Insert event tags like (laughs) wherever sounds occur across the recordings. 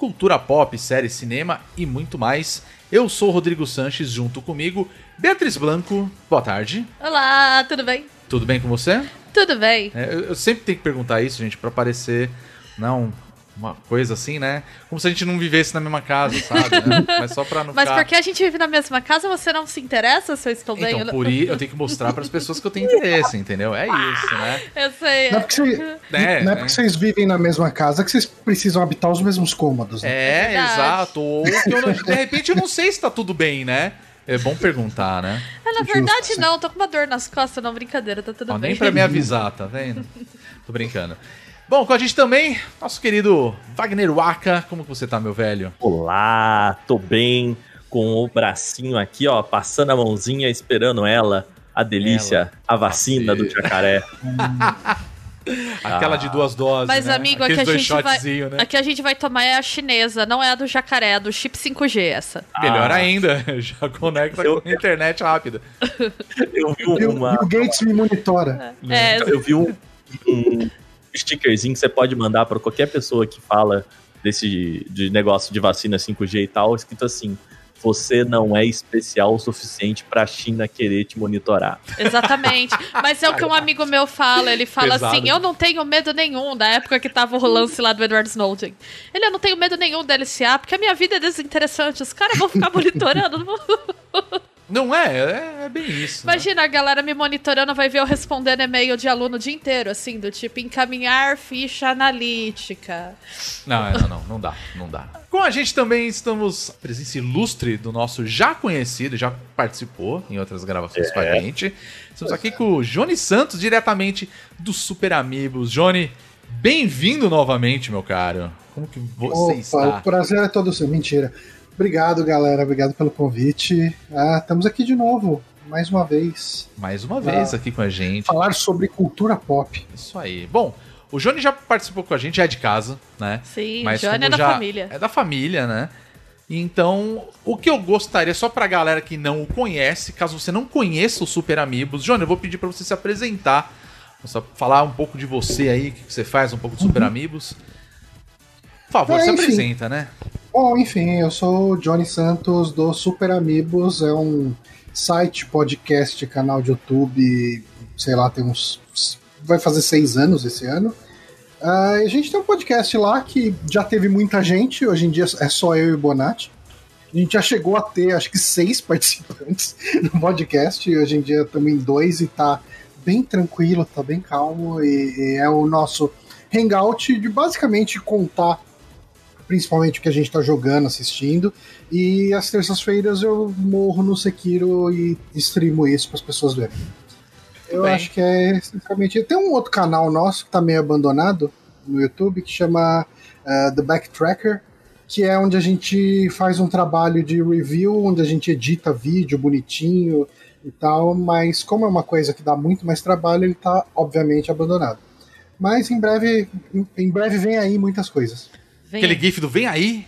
cultura pop, série, cinema e muito mais. Eu sou o Rodrigo Sanches, junto comigo, Beatriz Blanco. Boa tarde. Olá, tudo bem? Tudo bem com você? Tudo bem. É, eu, eu sempre tenho que perguntar isso, gente, pra parecer não uma coisa assim, né? Como se a gente não vivesse na mesma casa, sabe? né? (laughs) Mas só pra não Mas ficar... porque a gente vive na mesma casa, você não se interessa se eu estou bem? Então, por (laughs) isso eu tenho que mostrar pras pessoas que eu tenho interesse, entendeu? É isso, né? Eu sei. Não é, porque você- É, não é é. porque vocês vivem na mesma casa que vocês precisam habitar os mesmos cômodos. né? É, verdade. exato. Ou que eu não- (laughs) de repente eu não sei se tá tudo bem, né? É bom perguntar, né? É, na Justo, verdade, sim. não, tô com uma dor nas costas, não, brincadeira, tá tudo Ó, bem. nem pra me avisar, tá vendo? Tô brincando. Bom, com a gente também, nosso querido Wagner Waka. Como que você tá, meu velho? Olá, tô bem, com o bracinho aqui, ó, passando a mãozinha, esperando ela, a delícia, Ela. a vacina do Vacina. jacaré. (laughs) Aquela de duas doses, Mas, né? amigo, Aqueles aqui a, dois gente vai, né? aqui a gente vai tomar é a chinesa, não é a do jacaré, é a do chip 5G essa. Melhor Ah. ainda, (laughs) já conecta Eu- com a internet rápido. Eu vi E o uma, Bill Gates me monitora. É, eu vi um, um stickerzinho que você pode mandar pra qualquer pessoa que fala desse de negócio de vacina 5G e tal, escrito assim: você não é especial o suficiente pra China querer te monitorar. exatamente. Mas é o que um amigo meu fala, ele fala Pesado. assim, eu não tenho medo nenhum, da época que tava o lance lá do Edward Snowden. Ele, eu não tenho medo nenhum da LCA, porque a minha vida é desinteressante, os caras vão ficar monitorando, (laughs) não é? É, é bem isso. né? Imagina a galera me monitorando, vai ver eu respondendo e-mail de aluno o dia inteiro, assim, do tipo encaminhar ficha analítica. Não, é, não, não, não dá, não dá. Com a gente também estamos, a presença ilustre do nosso já conhecido, já participou em outras gravações com a gente. Estamos aqui com o Johnny Santos, diretamente do Super Amigos. Johnny, bem-vindo novamente, meu caro. Como que você Opa, está? o prazer é todo seu. Mentira. Obrigado, galera. Obrigado pelo convite. Ah, estamos aqui de novo, mais uma vez. Mais uma vez aqui com a gente. Falar sobre cultura pop. Isso aí. Bom, o Johnny já participou com a gente, já é de casa, né? Sim, Mas Johnny é da já- família. É da família, né? Então, o que eu gostaria, só pra galera que não o conhece, caso você não conheça o Super Amigos, Johnny, eu vou pedir pra você se apresentar. Só falar um pouco de você aí, o que você faz, um pouco do Super Amigos. Por favor, É, se apresenta, né? Bom, enfim, eu sou o Johnny Santos do Super Amigos, é um site, podcast, canal de YouTube, sei lá, tem uns. Vai fazer seis anos esse ano. Ah, a gente tem um podcast lá que já teve muita gente, hoje em dia é só eu e o Bonatti. A gente já chegou a ter, acho que, seis (laughs) participantes no podcast, e hoje em dia em dois e tá bem tranquilo, tá bem calmo, e, e é o nosso hangout de basicamente contar principalmente o que a gente tá jogando, assistindo. E às terças-feiras eu morro no Sekiro e streamo isso para as pessoas verem. Eu bem. acho que é essencialmente. Tem um outro canal nosso que tá meio abandonado no YouTube que chama uh, The Backtracker, que é onde a gente faz um trabalho de review, onde a gente edita vídeo bonitinho e tal, mas como é uma coisa que dá muito mais trabalho, ele tá obviamente abandonado. Mas em breve, em breve vem aí muitas coisas. Vem Aquele aí. gif do Vem Aí.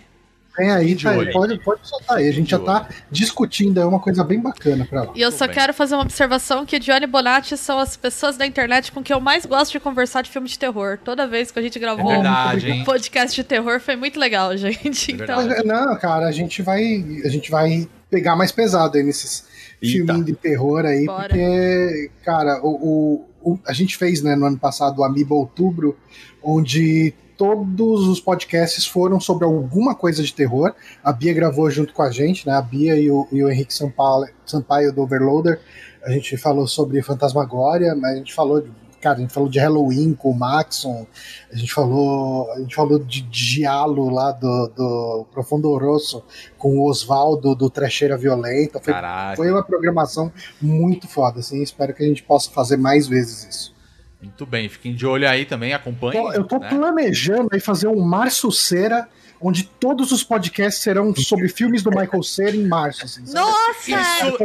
Vem aí, de tá, olho. pode, pode soltar aí. A gente já de tá discutindo, é uma coisa bem bacana pra lá. E eu Tudo só bem. quero fazer uma observação que Johnny Bonatti são as pessoas da internet com que eu mais gosto de conversar de filme de terror. Toda vez que a gente É gravou verdade, hein? um podcast de terror foi muito legal, (laughs) gente. É então, verdade. Não, cara, a gente vai. A gente vai pegar mais pesado aí nesses filminhos de terror aí, Bora. porque, cara, o, o- o- a gente fez, né, no ano passado, o Amiibo Outubro, onde todos os podcasts foram sobre alguma coisa de terror. A Bia gravou junto com a gente, né? A Bia e o, e o Henrique Sampaio, Sampaio do Overloader. A gente falou sobre Fantasmagória, mas a gente falou de. Cara, a gente falou de Halloween com o Maxon, a gente falou, a gente falou de Dialo lá do, do Profundo Rosso com o Oswaldo do Trecheira Violenta. Foi, Caraca. foi uma programação muito foda, assim. Espero que a gente possa fazer mais vezes isso. Muito bem, fiquem de olho aí também, acompanhem. Eu tô né? planejando aí fazer um Março Cera onde todos os podcasts serão sobre filmes do Michael Cera em março. Assim? Nossa! Isso-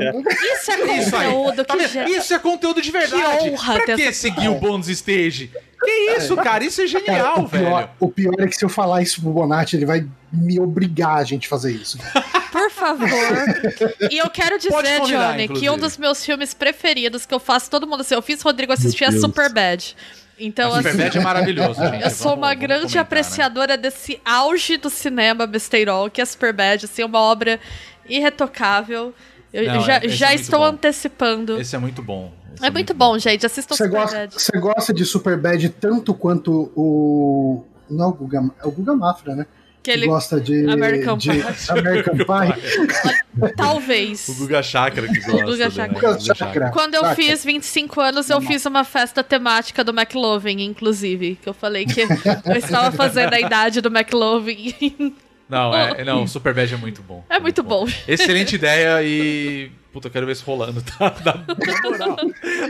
Isso é Isso aí. conteúdo Tá que gera. Isso é conteúdo de verdade. Que honra pra ter que essa- seguir o bônus stage? Que isso, cara? Isso é Cara, genial, o, pior, velho. o pior é que se eu falar isso pro Bonatti, ele vai me obrigar a gente a fazer isso. (laughs) Por favor. E eu quero dizer, convidar, Johnny, inclusive. que um dos meus filmes preferidos que eu faço todo mundo assim, eu fiz o Rodrigo assistir é Deus. Superbad. Então, A assim, Superbad é maravilhoso, (laughs) gente. eu sou Vamos- uma vamos grande comentar, né? apreciadora desse auge do cinema besteirol, que é Superbad, assim, uma obra irretocável. Eu Não, já, é já muito estou bom. antecipando. Esse é muito bom. Esse é muito bom, gente. Assistam gosta, Superbad. você gosta de Superbad tanto quanto o. Não é o Guga, é o Guga Mafra, né? Que ele- gosta de American de Pie. American (laughs) Pie. Talvez. O Guga Chakra que gosta. Guga né? Chakra. Guga Chakra. Quando eu fiz 25 anos, eu fiz uma festa temática do McLovin, inclusive. Que eu falei que eu estava fazendo a idade do McLovin. Não, é, (laughs) não, o Superbad é muito bom. É muito bom. Excelente ideia e. Puta, eu quero ver isso rolando, tá? (laughs) Na moral.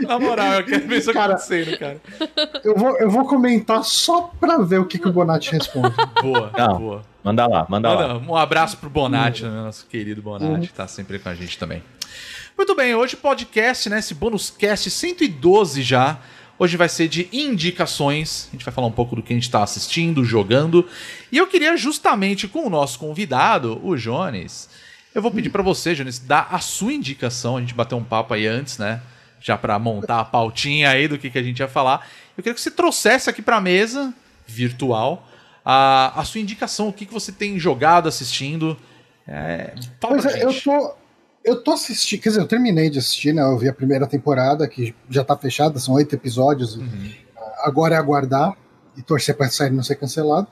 Na moral, eu quero ver isso Cara, acontecendo, cara. Eu vou, eu vou comentar só pra ver o que, que o Bonatti responde. Boa, Não. boa. Manda lá, manda lá. Manda um abraço pro Bonatti, né, nosso querido Bonatti, que tá sempre com a gente também. Muito bem, hoje podcast, né? Esse bônus cast 112 já. Hoje vai ser de indicações. A gente vai falar um pouco do que a gente tá assistindo, jogando. E eu queria justamente com o nosso convidado, o Jones. Eu vou pedir pra você, Jones, dar a sua indicação. A gente bateu um papo aí antes, né? Já pra montar a pautinha aí do que, que a gente ia falar. Eu queria que você trouxesse aqui pra mesa virtual a, a sua indicação, o que, que você tem jogado, assistindo. É, fala pra é, eu tô. Eu tô assistindo, quer dizer, eu terminei de assistir, né? Eu vi a primeira temporada, que já tá fechada, são oito episódios. Uhum. Agora é aguardar e torcer pra série não ser cancelada.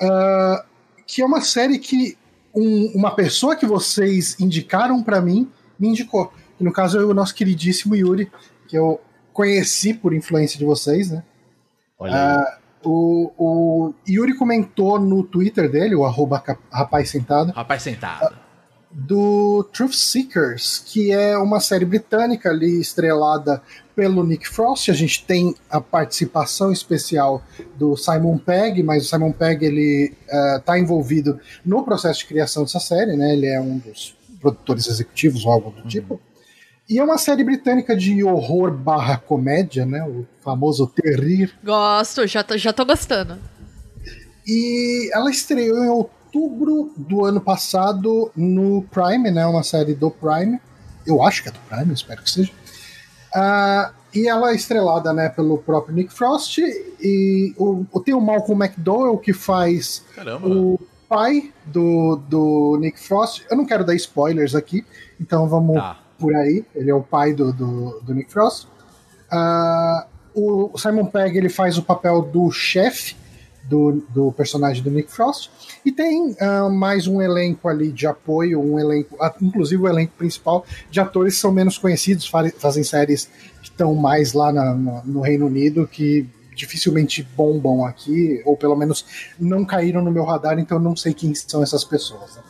Ah, que é uma série que um- uma pessoa que vocês indicaram pra mim me indicou. Que no caso é o nosso queridíssimo Yuri, que eu conheci por influência de vocês, né? Olha. Ah, o, o Yuri comentou no Twitter dele, o arroba rapaz sentado, Rapaz sentado. do Truth Seekers, que é uma série britânica ali estrelada pelo Nick Frost. A gente tem a participação especial do Simon Pegg, mas o Simon Pegg ele está envolvido no processo de criação dessa série, né? Ele é um dos produtores executivos ou algo do tipo. E é uma série britânica de horror barra comédia, né? O famoso terrir. Gosto, já tô, já tô gostando. E ela estreou em outubro do ano passado no Prime, né? Uma série do Prime. Eu acho que é do Prime, espero que seja. Ah, e ela é estrelada né, pelo próprio Nick Frost. E o, tem o Malcolm McDowell que faz Caramba. o pai do, do Nick Frost. Eu não quero dar spoilers aqui, então vamos Tá. por aí. Ele é o pai do, do, do Nick Frost. Ah, o Simon Pegg ele faz o papel do chefe do, do personagem do Nick Frost. E tem ah, mais um elenco ali de apoio, um elenco, ah, inclusive o elenco principal de atores que são menos conhecidos, fa- fazem séries que estão mais lá na- na- no Reino Unido, que dificilmente bombam aqui, ou pelo menos não caíram no meu radar, então eu não sei quem são essas pessoas. né?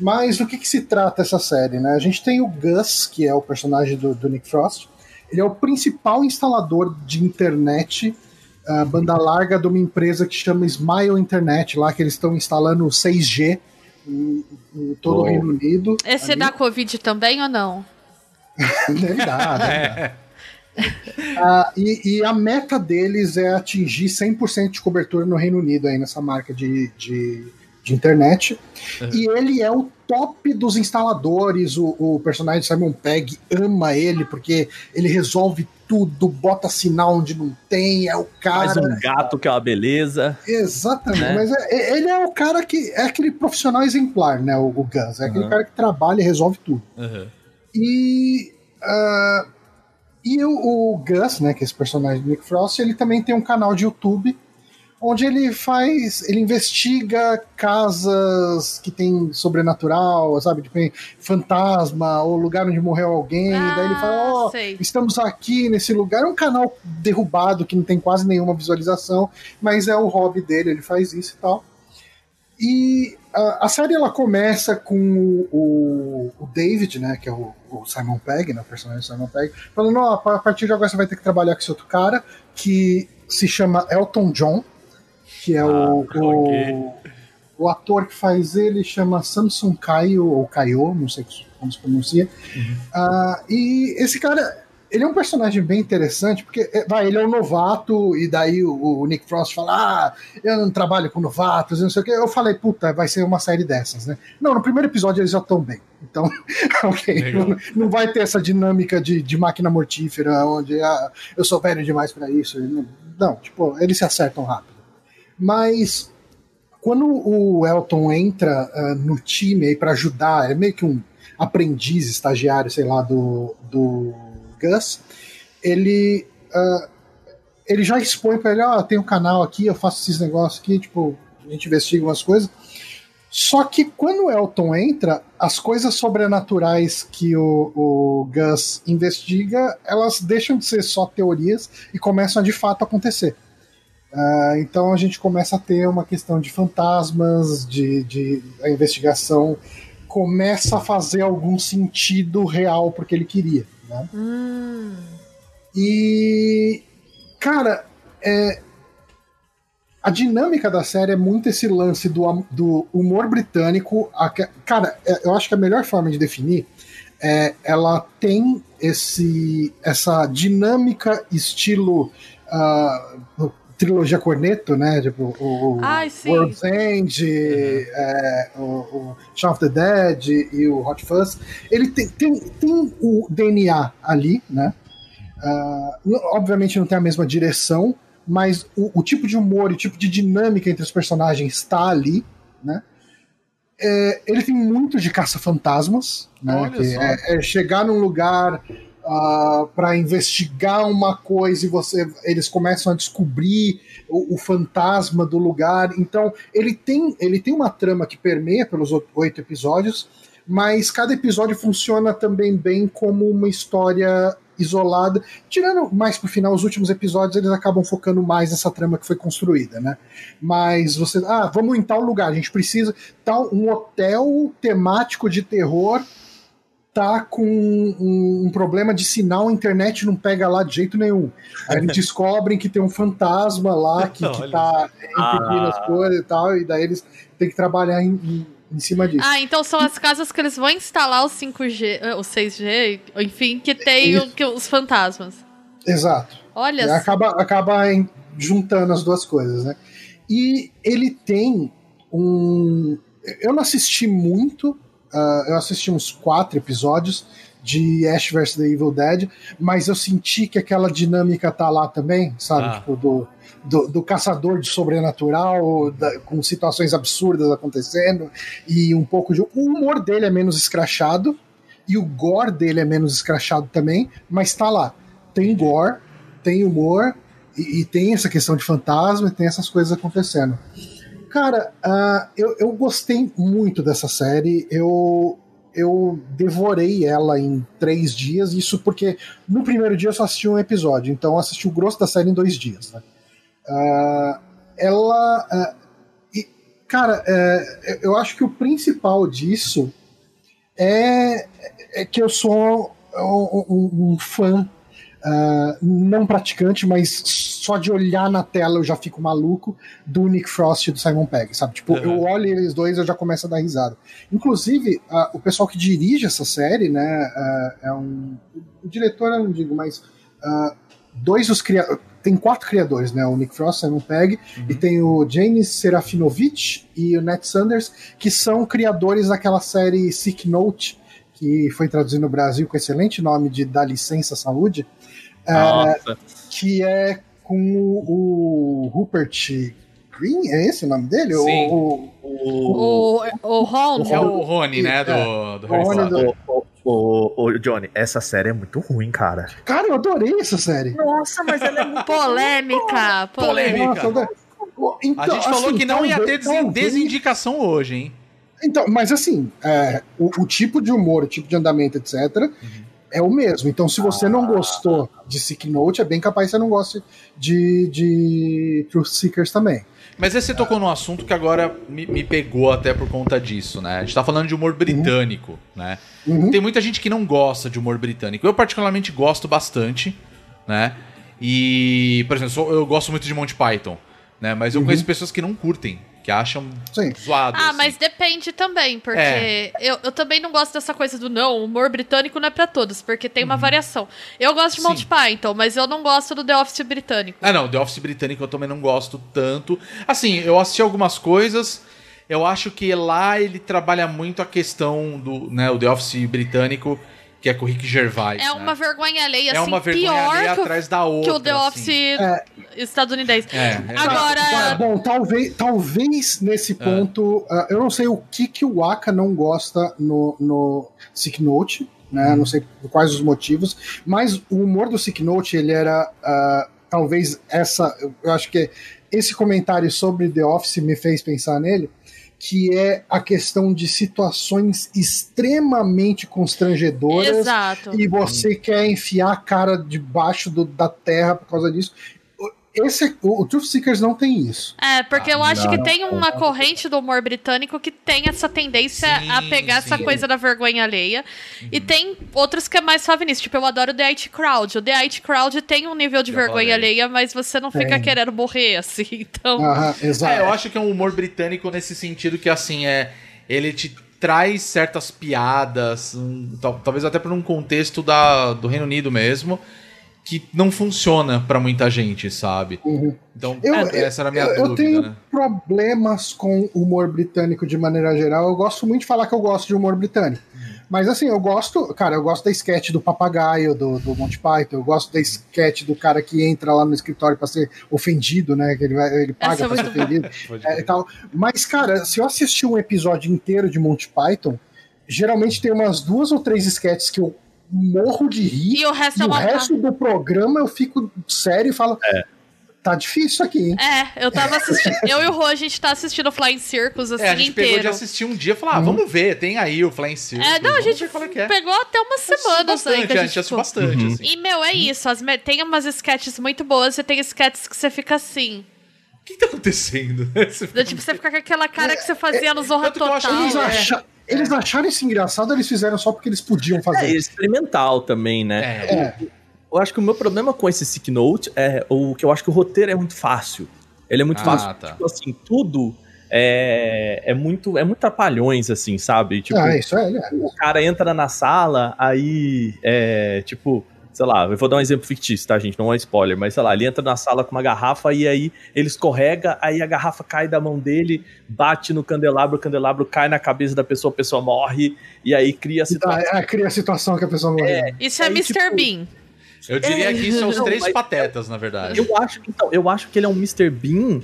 Mas do que, que se trata essa série? Né? A gente tem o Gus, que é o personagem do, do Nick Frost. Ele é o principal instalador de internet, ah, banda larga de uma empresa que chama Smile Internet, lá que eles estão instalando o 6G em, em todo o Oh. Reino Unido. Esse ali. dá Covid também ou não? (laughs) Deve dar, deve dar. Ah, e, e a meta deles é atingir 100% de cobertura no Reino Unido aí nessa marca de, de, de internet. E ele é o top dos instaladores. O, o personagem Simon Pegg ama ele porque ele resolve tudo, bota sinal onde não tem, é o cara. Faz um gato que é uma beleza. Exatamente, né? mas é- é- ele é o cara que é aquele profissional exemplar, né? O, o Gus. É aquele Uhum. cara que trabalha e resolve tudo. Uhum. E, ah, e o, o Gus, né, que é esse personagem do Nick Frost, ele também tem um canal de YouTube onde ele faz, ele investiga casas que tem sobrenatural, sabe, tipo fantasma ou lugar onde morreu alguém, e daí ele fala, ó, Ah, sei. estamos aqui nesse lugar, é um canal derrubado que não tem quase nenhuma visualização, mas é o hobby dele, ele faz isso e tal. E a, a série ela começa com o, o- David, né, que é o, o Simon Pegg, né, o personagem Simon Pegg, falando: ó, a partir de agora você vai ter que trabalhar com esse outro cara, que se chama Elton John, que é o, Ah, ok. o, o ator que faz ele chama Samsung Kaio, ou Kaio, não sei como se pronuncia. Ah, e esse cara, ele é um personagem bem interessante, porque é, vai, ele é um novato, e daí o, o Nick Frost fala: Ah, eu não trabalho com novatos, não sei o que. Eu falei, puta, vai ser uma série dessas, né? Não, no primeiro episódio eles já estão bem. Então, (laughs) ok, não, não vai ter essa dinâmica de, de máquina mortífera, onde ah, eu sou velho demais pra isso. Não, não, tipo, eles se acertam rápido. Mas quando o Elton entra ah, no time aí para ajudar, é meio que um aprendiz, estagiário, sei lá, do, do Gus, ele ah, ele já expõe para ele, ó, eu tenho um canal aqui, eu faço esses negócios aqui, tipo, a gente investiga umas coisas. Só que quando o Elton entra, as coisas sobrenaturais que o, o Gus investiga, elas deixam de ser só teorias e começam a de fato acontecer. Ah, então a gente começa a ter uma questão de fantasmas, de, de a investigação começa a fazer algum sentido real porque ele queria. Né? E cara, é, a dinâmica da série é muito esse lance do, do humor britânico. A cara, é, eu acho que a melhor forma de definir é ela tem esse essa dinâmica estilo ah, trilogia Corneto, né? Tipo, o, Ai. World's End, é, o, o Shaun of the Dead e o Hot Fuzz. Ele tem, tem, tem o DNA ali, né? N- obviamente não tem a mesma direção, mas o, o tipo de humor e o tipo de dinâmica entre os personagens está ali, né? É, ele tem muito de caça-fantasmas, né? É, é chegar num lugar para investigar uma coisa e você eles começam a descobrir o, o fantasma do lugar. Então ele tem ele tem uma trama que permeia pelos oito episódios, mas cada episódio funciona também bem como uma história isolada. Tirando mais pro final, os últimos episódios eles acabam focando mais nessa trama que foi construída, né? Mas você, ah, vamos em tal lugar, a gente precisa tal um hotel temático de terror tá com um, um problema de sinal, a internet não pega lá de jeito nenhum. Aí eles (laughs) descobrem que tem um fantasma lá que, que Olha tá impedindo as coisas e tal, e daí eles têm que trabalhar em, em, em cima disso. Ah, então são as casas que eles vão instalar o 5G, eh, o 6G, enfim, que tem o- que os fantasmas. Exato. Olha É, só. acaba, acaba em- juntando as duas coisas, né? E ele tem um. Eu não assisti muito, ah, eu assisti uns quatro episódios de Ash vs The Evil Dead, mas eu senti que aquela dinâmica tá lá também, sabe? Ah. Tipo, do, do, do caçador de sobrenatural, da- com situações absurdas acontecendo, e um pouco de. O humor dele é menos escrachado, e o gore dele é menos escrachado também, mas tá lá. Tem gore, tem humor, e, e tem essa questão de fantasma, e tem essas coisas acontecendo. Cara, ah, eu, eu gostei muito dessa série. Eu, eu devorei ela em três dias. Isso porque no primeiro dia eu só assisti um episódio, então eu assisti o grosso da série em dois dias. Né? Ah, ela. ah, e, cara, é, eu acho que o principal disso é, é que eu sou um, um- um fã. não praticante, mas só de olhar na tela eu já fico maluco do Nick Frost e do Simon Pegg, sabe? Tipo, Uhum. eu olho eles dois eu já começo a dar risada. Inclusive, ah, o pessoal que dirige essa série, né, ah, é um. O diretor eu não digo, mas ah, dois dos criadores. Tem quatro criadores, né? O Nick Frost, Simon Pegg, e tem o James Serafinovich e o Ned Sanders, que são criadores daquela série Sick Note, que foi traduzido no Brasil com o excelente nome de Dá Licença Saúde, é, que é com o, o Rupert Green, é esse o nome dele? Sim. O, o- O, o Ron. É o Rony, né? Do, do Harry O Rony Potter. do- Ô, ô, ô, ô, Johnny, essa série é muito ruim, cara. Cara, eu adorei essa série. Nossa, mas ela é muito Polêmica, (laughs) polêmica. Polêmica. Então, A gente falou assim, que não ia ter talvez- desindicação hoje, hein? Então, mas assim, é, o, o tipo de humor, o tipo de andamento, etc., é o mesmo. Então, se você não gostou de Sick Note, é bem capaz que você não goste de, de Truth Seekers também. Mas você tocou num assunto que agora me, me pegou até por conta disso, né? A gente tá falando de humor britânico, né? Uhum. Tem muita gente que não gosta de humor britânico. Eu, particularmente, gosto bastante, né? E, por exemplo, eu gosto muito de Monty Python, né? Mas eu Uhum. conheço pessoas que não curtem que acham Sim. zoado. Ah, assim. mas depende também, porque É. eu, eu também não gosto dessa coisa do não, o humor britânico não é pra todos, porque tem uma variação. Eu gosto de Uhum. Sim. Monty Python, mas eu não gosto do The Office britânico. Ah, não, The Office britânico eu também não gosto tanto. Assim, eu assisti algumas coisas. Eu acho que lá ele trabalha muito a questão do, né, o The Office britânico, que é com o Rick Gervais. É né? uma vergonha alheia, É assim, uma vergonha pior alheia que, o- atrás da que outra. o The assim. Office estadunidense. É, é. Tá, Agora, bom, talvez, talvez nesse ponto, ah, eu não sei o que, que o Aka não gosta no, no Sick Note, né? Não sei quais os motivos, mas o humor do Sick Note, ele era ah, talvez essa. Eu acho que esse comentário sobre The Office me fez pensar nele. Que é a questão de situações extremamente constrangedoras exato. e você quer enfiar a cara debaixo do- da terra por causa disso. Esse, o, o Truth Seekers não tem isso. É, porque Ah, eu acho que não. tem uma corrente do humor britânico que tem essa tendência Sim, a pegar essa sim. Uhum. coisa da vergonha alheia. E tem outros que é mais suave nisso. Tipo, eu adoro o The IT Crowd. O The IT Crowd tem um nível de Já vergonha falei. alheia, mas você não fica Tem. querendo morrer, (laughs) assim. Então. Aham, exato. É, eu acho que é um humor britânico nesse sentido que, assim, é. Ele te traz certas piadas, um, tal- talvez até por um contexto da, do Reino Unido mesmo, que não funciona pra muita gente, sabe? Uhum. Então, Eu- essa era a minha eu, eu dúvida, tenho né? problemas com o humor britânico de maneira geral. Eu gosto muito de falar que eu gosto de humor britânico. Mas assim, eu gosto, cara, eu gosto da sketch do papagaio do, do Monty Python, eu gosto da sketch do cara que entra lá no escritório pra ser ofendido, né? Que ele, vai, ele paga Essa é pra ser ofendido. É, e tal. Mas, cara, se eu assistir um episódio inteiro de Monty Python, geralmente tem umas duas ou três sketches que eu morro de rir. E o resto E é o resto do programa eu fico sério e falo: tá difícil aqui, hein? É, eu tava assistindo. (laughs) eu e o Rô, a gente tá assistindo o Flying Circus assim É, a gente pegou de inteiro. assistir um dia e falou, ah, vamos ver, tem aí o Flying Circus. É, não, a gente é que é. pegou até umas semanas aí bastante, que a é, gente assistiu bastante, assim. E, meu, é isso. As me- Tem umas sketches muito boas e tem sketches que você fica assim. O que tá acontecendo? (laughs) Tipo, você fica com aquela cara que você fazia no Zorra eu acho Total. Eles, é. acha- eles acharam isso engraçado, eles fizeram só porque eles podiam É fazer. experimental também, né? É, É, Eu acho que o meu problema com esse Sick Note é o que eu acho que o roteiro é muito fácil. Ele é muito Ah, fácil. tá. Tipo assim, tudo é, é muito é muito trapalhões, assim, sabe? Tipo, ah, isso é, é. o cara entra na sala, aí é tipo, sei lá, eu vou dar um exemplo fictício, tá, gente? Não é spoiler, mas sei lá, ele entra na sala com uma garrafa e aí ele escorrega, aí a garrafa cai da mão dele, bate no candelabro, o candelabro cai na cabeça da pessoa, a pessoa morre, e aí cria a Tá, situação. é, cria a situação que a pessoa morreu. Isso é Aí, Mr. tipo, Bean. Eu diria que isso é os Não, três mas- patetas, na verdade. Eu acho, então, eu acho que ele é um Mr. Bean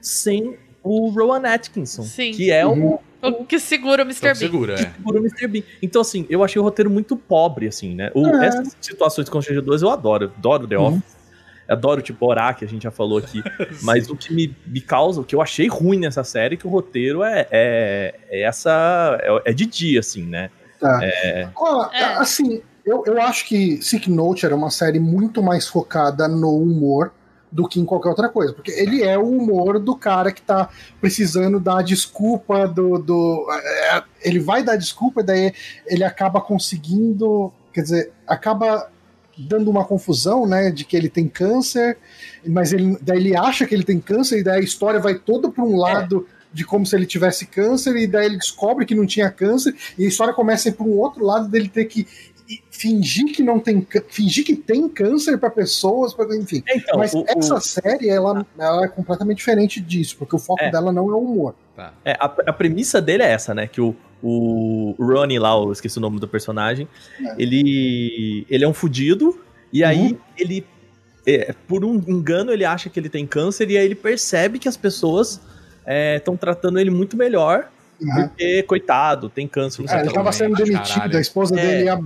sem o Rowan Atkinson, Sim. que é o O que segura o Mr. Então, Bean. segura, é. por o Mr. Bean. Então, assim, eu achei o roteiro muito pobre, assim, né? O, É. Essas situações constrangedoras eu adoro. Adoro The Office. Adoro, tipo, Orá, que a gente já falou aqui. (laughs) Mas o que me, me causa, o que eu achei ruim nessa série, é que o roteiro é, é, é essa. É, é de dia, assim, né? Tá. É. É. Assim, eu, eu acho que Sick Note era uma série muito mais focada no humor do que em qualquer outra coisa. Porque ele é o humor do cara que tá precisando dar desculpa do. do é, ele vai dar desculpa, e daí ele acaba conseguindo. Quer dizer, acaba dando uma confusão, né, de que ele tem câncer, mas ele, daí ele acha que ele tem câncer, e daí a história vai toda para um lado de como se ele tivesse câncer, e daí ele descobre que não tinha câncer, e a história começa para um outro lado dele ter que e- fingir que não tem fingir que tem câncer para pessoas, pra, enfim. Então, Mas o- o- essa série, ela, ela é completamente diferente disso, porque o foco É. dela não é o humor. Tá. É, a, a premissa dele é essa, né? Que o, o Ronnie lá, eu esqueci o nome do personagem, ele, ele é um fudido, e aí ele, é, por um engano, ele acha que ele tem câncer, e aí ele percebe que as pessoas estão tratando ele muito melhor, Uhum. porque, coitado, tem câncer, não sei É, o ele estava sendo Caralho. demitido, a esposa É. dele ia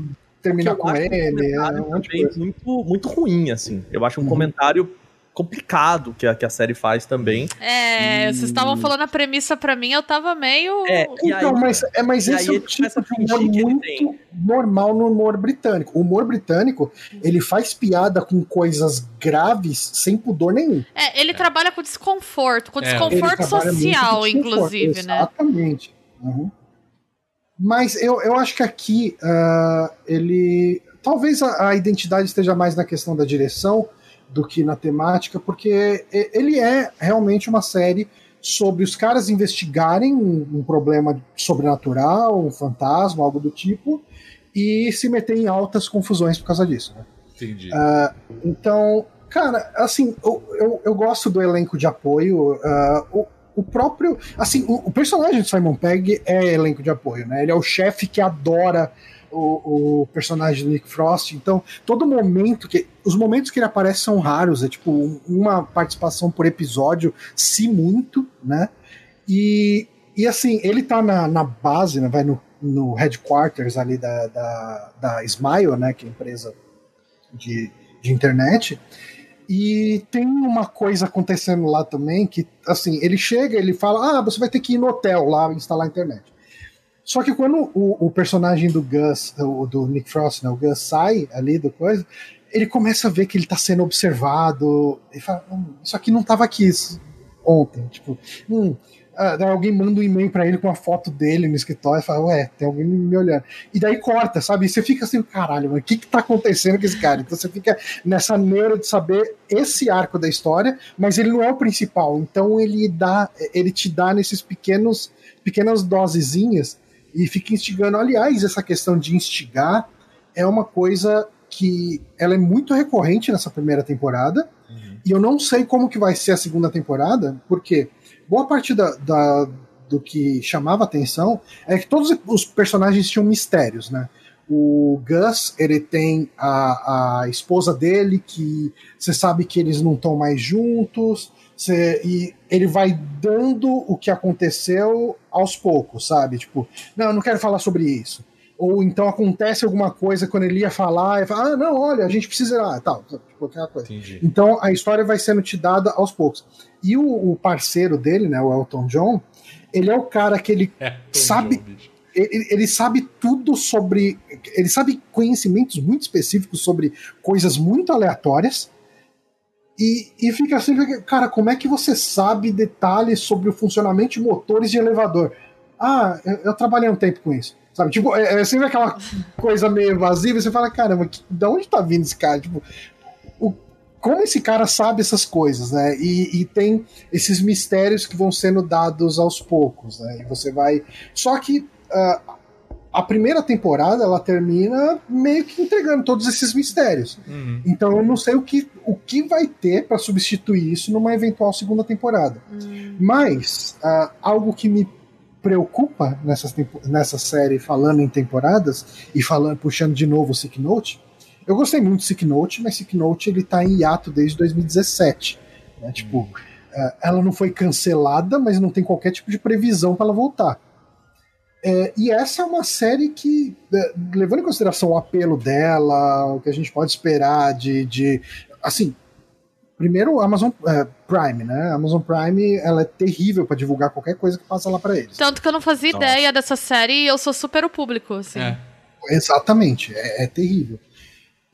terminar com acho um ele, é, um muito, muito ruim, assim. Eu acho um Uhum. comentário complicado que a, que a série faz também. É, vocês estavam falando a premissa pra mim, eu tava meio. É, e aí, Então, mas, é, mas e esse é o ele tipo de humor ele muito normal no humor britânico. O humor britânico, ele faz piada com coisas graves sem pudor nenhum. É, ele trabalha com desconforto, com É. Ele desconforto social, com desconforto, inclusive, né? Exatamente. Uhum. Mas eu, eu acho que aqui ah, ele. Talvez a, a identidade esteja mais na questão da direção do que na temática, porque ele é realmente uma série sobre os caras investigarem um, um problema sobrenatural, um fantasma, algo do tipo, e se meter em altas confusões por causa disso. Né? Entendi. Uh, então, cara, assim, eu, eu, eu, gosto do elenco de apoio. Uh, o, o próprio. Assim, o, o, personagem de Simon Pegg é elenco de apoio, né? Ele é o chefe que adora o, o, personagem do Nick Frost. Então, todo momento que. Os momentos que ele aparece são raros, é tipo uma participação por episódio, se muito, né? E, e assim, ele tá na, na base, né? Vai no, no headquarters ali da, da, da Smile, né? Que é a empresa de, de internet. E tem uma coisa acontecendo lá também que, assim, ele chega, ele fala: Ah, você vai ter que ir no hotel lá instalar a internet. Só que quando o, o personagem do Gus, o, do Nick Frost, né, o Gus sai ali do coisa, ele começa a ver que ele tá sendo observado. E fala: hum, Isso aqui não tava aqui ontem. Tipo, hum, Uh, alguém manda um e-mail para ele com uma foto dele no escritório e fala, ué, tem alguém me olhando. E daí corta, sabe? E você fica assim, caralho, mano, o que que tá acontecendo com esse cara? Então você fica nessa neura de saber esse arco da história, mas ele não é o principal. Então ele dá, ele te dá nesses pequenos, pequenas dosezinhas e fica instigando. Aliás, essa questão de instigar é uma coisa que ela é muito recorrente nessa primeira temporada. Uhum. E eu não sei como que vai ser a segunda temporada, porque boa parte da, da, do que chamava atenção é que todos os personagens tinham mistérios, né? O Gus, ele tem a, a esposa dele, que você sabe que eles não estão mais juntos, cê, e ele vai dando o que aconteceu aos poucos, sabe? Tipo, não, eu não quero falar sobre isso. Ou então acontece alguma coisa quando ele ia falar, e fala, ah, não, olha, a gente precisa lá, tal, tipo, aquela coisa. Entendi. Então a história vai sendo te dada aos poucos. E o, o, parceiro dele, né, o Elton John, ele é o cara que ele (laughs) é, sabe. John, ele, ele, sabe tudo sobre. Ele sabe conhecimentos muito específicos sobre coisas muito aleatórias. E, e fica assim, cara, como é que você sabe detalhes sobre o funcionamento de motores de elevador? Ah, eu, eu trabalhei um tempo com isso. Sabe, tipo, é, é sempre aquela coisa meio evasiva, você fala, caramba, que, de onde tá vindo esse cara? Tipo, o, como esse cara sabe essas coisas, né? E, e, tem esses mistérios que vão sendo dados aos poucos, né? E você vai. Só que uh, a primeira temporada ela termina meio que entregando todos esses mistérios. Uhum. Então eu não sei o que, o que vai ter para substituir isso numa eventual segunda temporada. Uhum. Mas uh, algo que me preocupa nessa, nessa série, falando em temporadas e falando puxando de novo o Sick Note, eu gostei muito do Sick Note, mas Sick Note ele tá em hiato desde 2017. Né? Tipo, hum. ela não foi cancelada, mas não tem qualquer tipo de previsão para ela voltar. É, e essa é uma série que, é, levando em consideração o apelo dela, o que a gente pode esperar de. de assim, Primeiro, Amazon é, Prime, né? Amazon Prime, ela é terrível para divulgar qualquer coisa que passa lá para eles. Tanto que eu não fazia Nossa. ideia dessa série e eu sou super o público, assim. É. Exatamente, é, é terrível.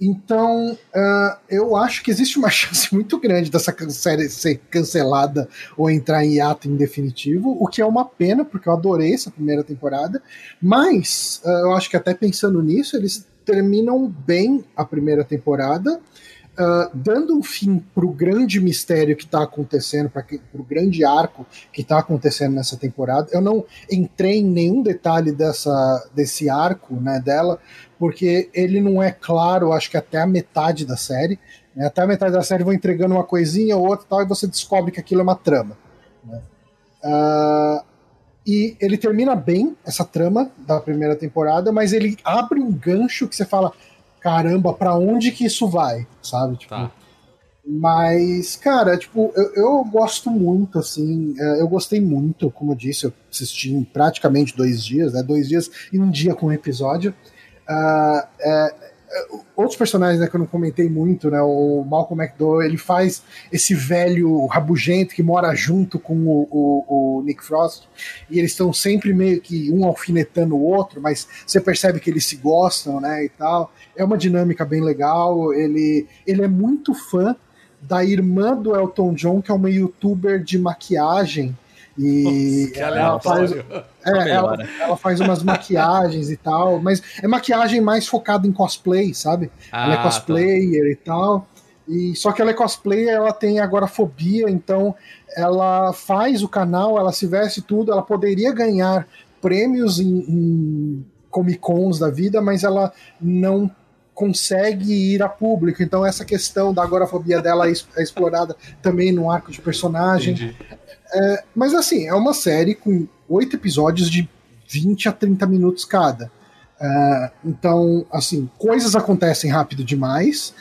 Então, uh, eu acho que existe uma (laughs) chance muito grande dessa série ser cancelada ou entrar em hiato em definitivo, o que é uma pena, porque eu adorei essa primeira temporada. Mas, uh, eu acho que até pensando nisso, eles terminam bem a primeira temporada uh, dando um fim para o grande mistério que está acontecendo, para o grande arco que está acontecendo nessa temporada. Eu não entrei em nenhum detalhe dessa, desse arco né, dela, porque ele não é claro, acho que até a metade da série. Né, até a metade da série vão entregando uma coisinha ou outra tal, e você descobre que aquilo é uma trama. Né. Uh, e ele termina bem essa trama da primeira temporada, mas ele abre um gancho que você fala: caramba, para onde que isso vai, sabe? Tipo, tá. Mas, cara, tipo, eu, eu, gosto muito, assim, é, eu gostei muito, como eu disse, eu assisti em praticamente dois dias, né? Dois dias e um dia com um episódio. Uh, é, outros personagens né, que eu não comentei muito, né? O Malcolm McDowell, ele faz esse velho rabugento que mora junto com o, o, o Nick Frost, e eles estão sempre meio que um alfinetando o outro, mas você percebe que eles se gostam, né? E tal. É uma dinâmica bem legal. Ele, ele é muito fã da irmã do Elton John, que é uma youtuber de maquiagem. E Nossa, ela, faz, é, ela, ela, faz umas maquiagens e tal, mas é maquiagem mais focada em cosplay, sabe? Ah, ela é cosplayer tá. e tal. E, só que ela é cosplayer, ela tem agora fobia, então ela faz o canal, ela se veste tudo, ela poderia ganhar prêmios em, em Comic Cons da vida, mas ela não consegue ir a público. Então essa questão da agorafobia dela é é explorada também no arco de personagem. Entendi. É, mas assim, é uma série com oito episódios de 20 a 30 minutos cada. É, então, assim, coisas acontecem rápido demais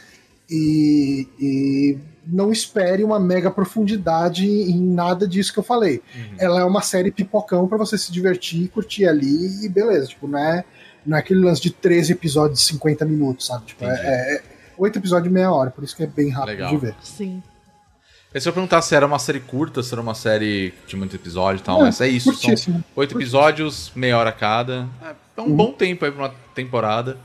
e, e não espere uma mega profundidade em nada disso que eu falei. Ela é uma série pipocão pra você se divertir, curtir ali e beleza. Tipo, não é, não é aquele lance de 13 episódios de 50 minutos, sabe? Tipo, Entendi. é, é oito episódios de meia hora, por isso que é bem rápido Legal. de ver. Sim. E se eu perguntar se era uma série curta, se era uma série de muito episódio e tal, É, mas é isso. São oito episódios, meia hora cada. É um bom tempo aí pra uma temporada.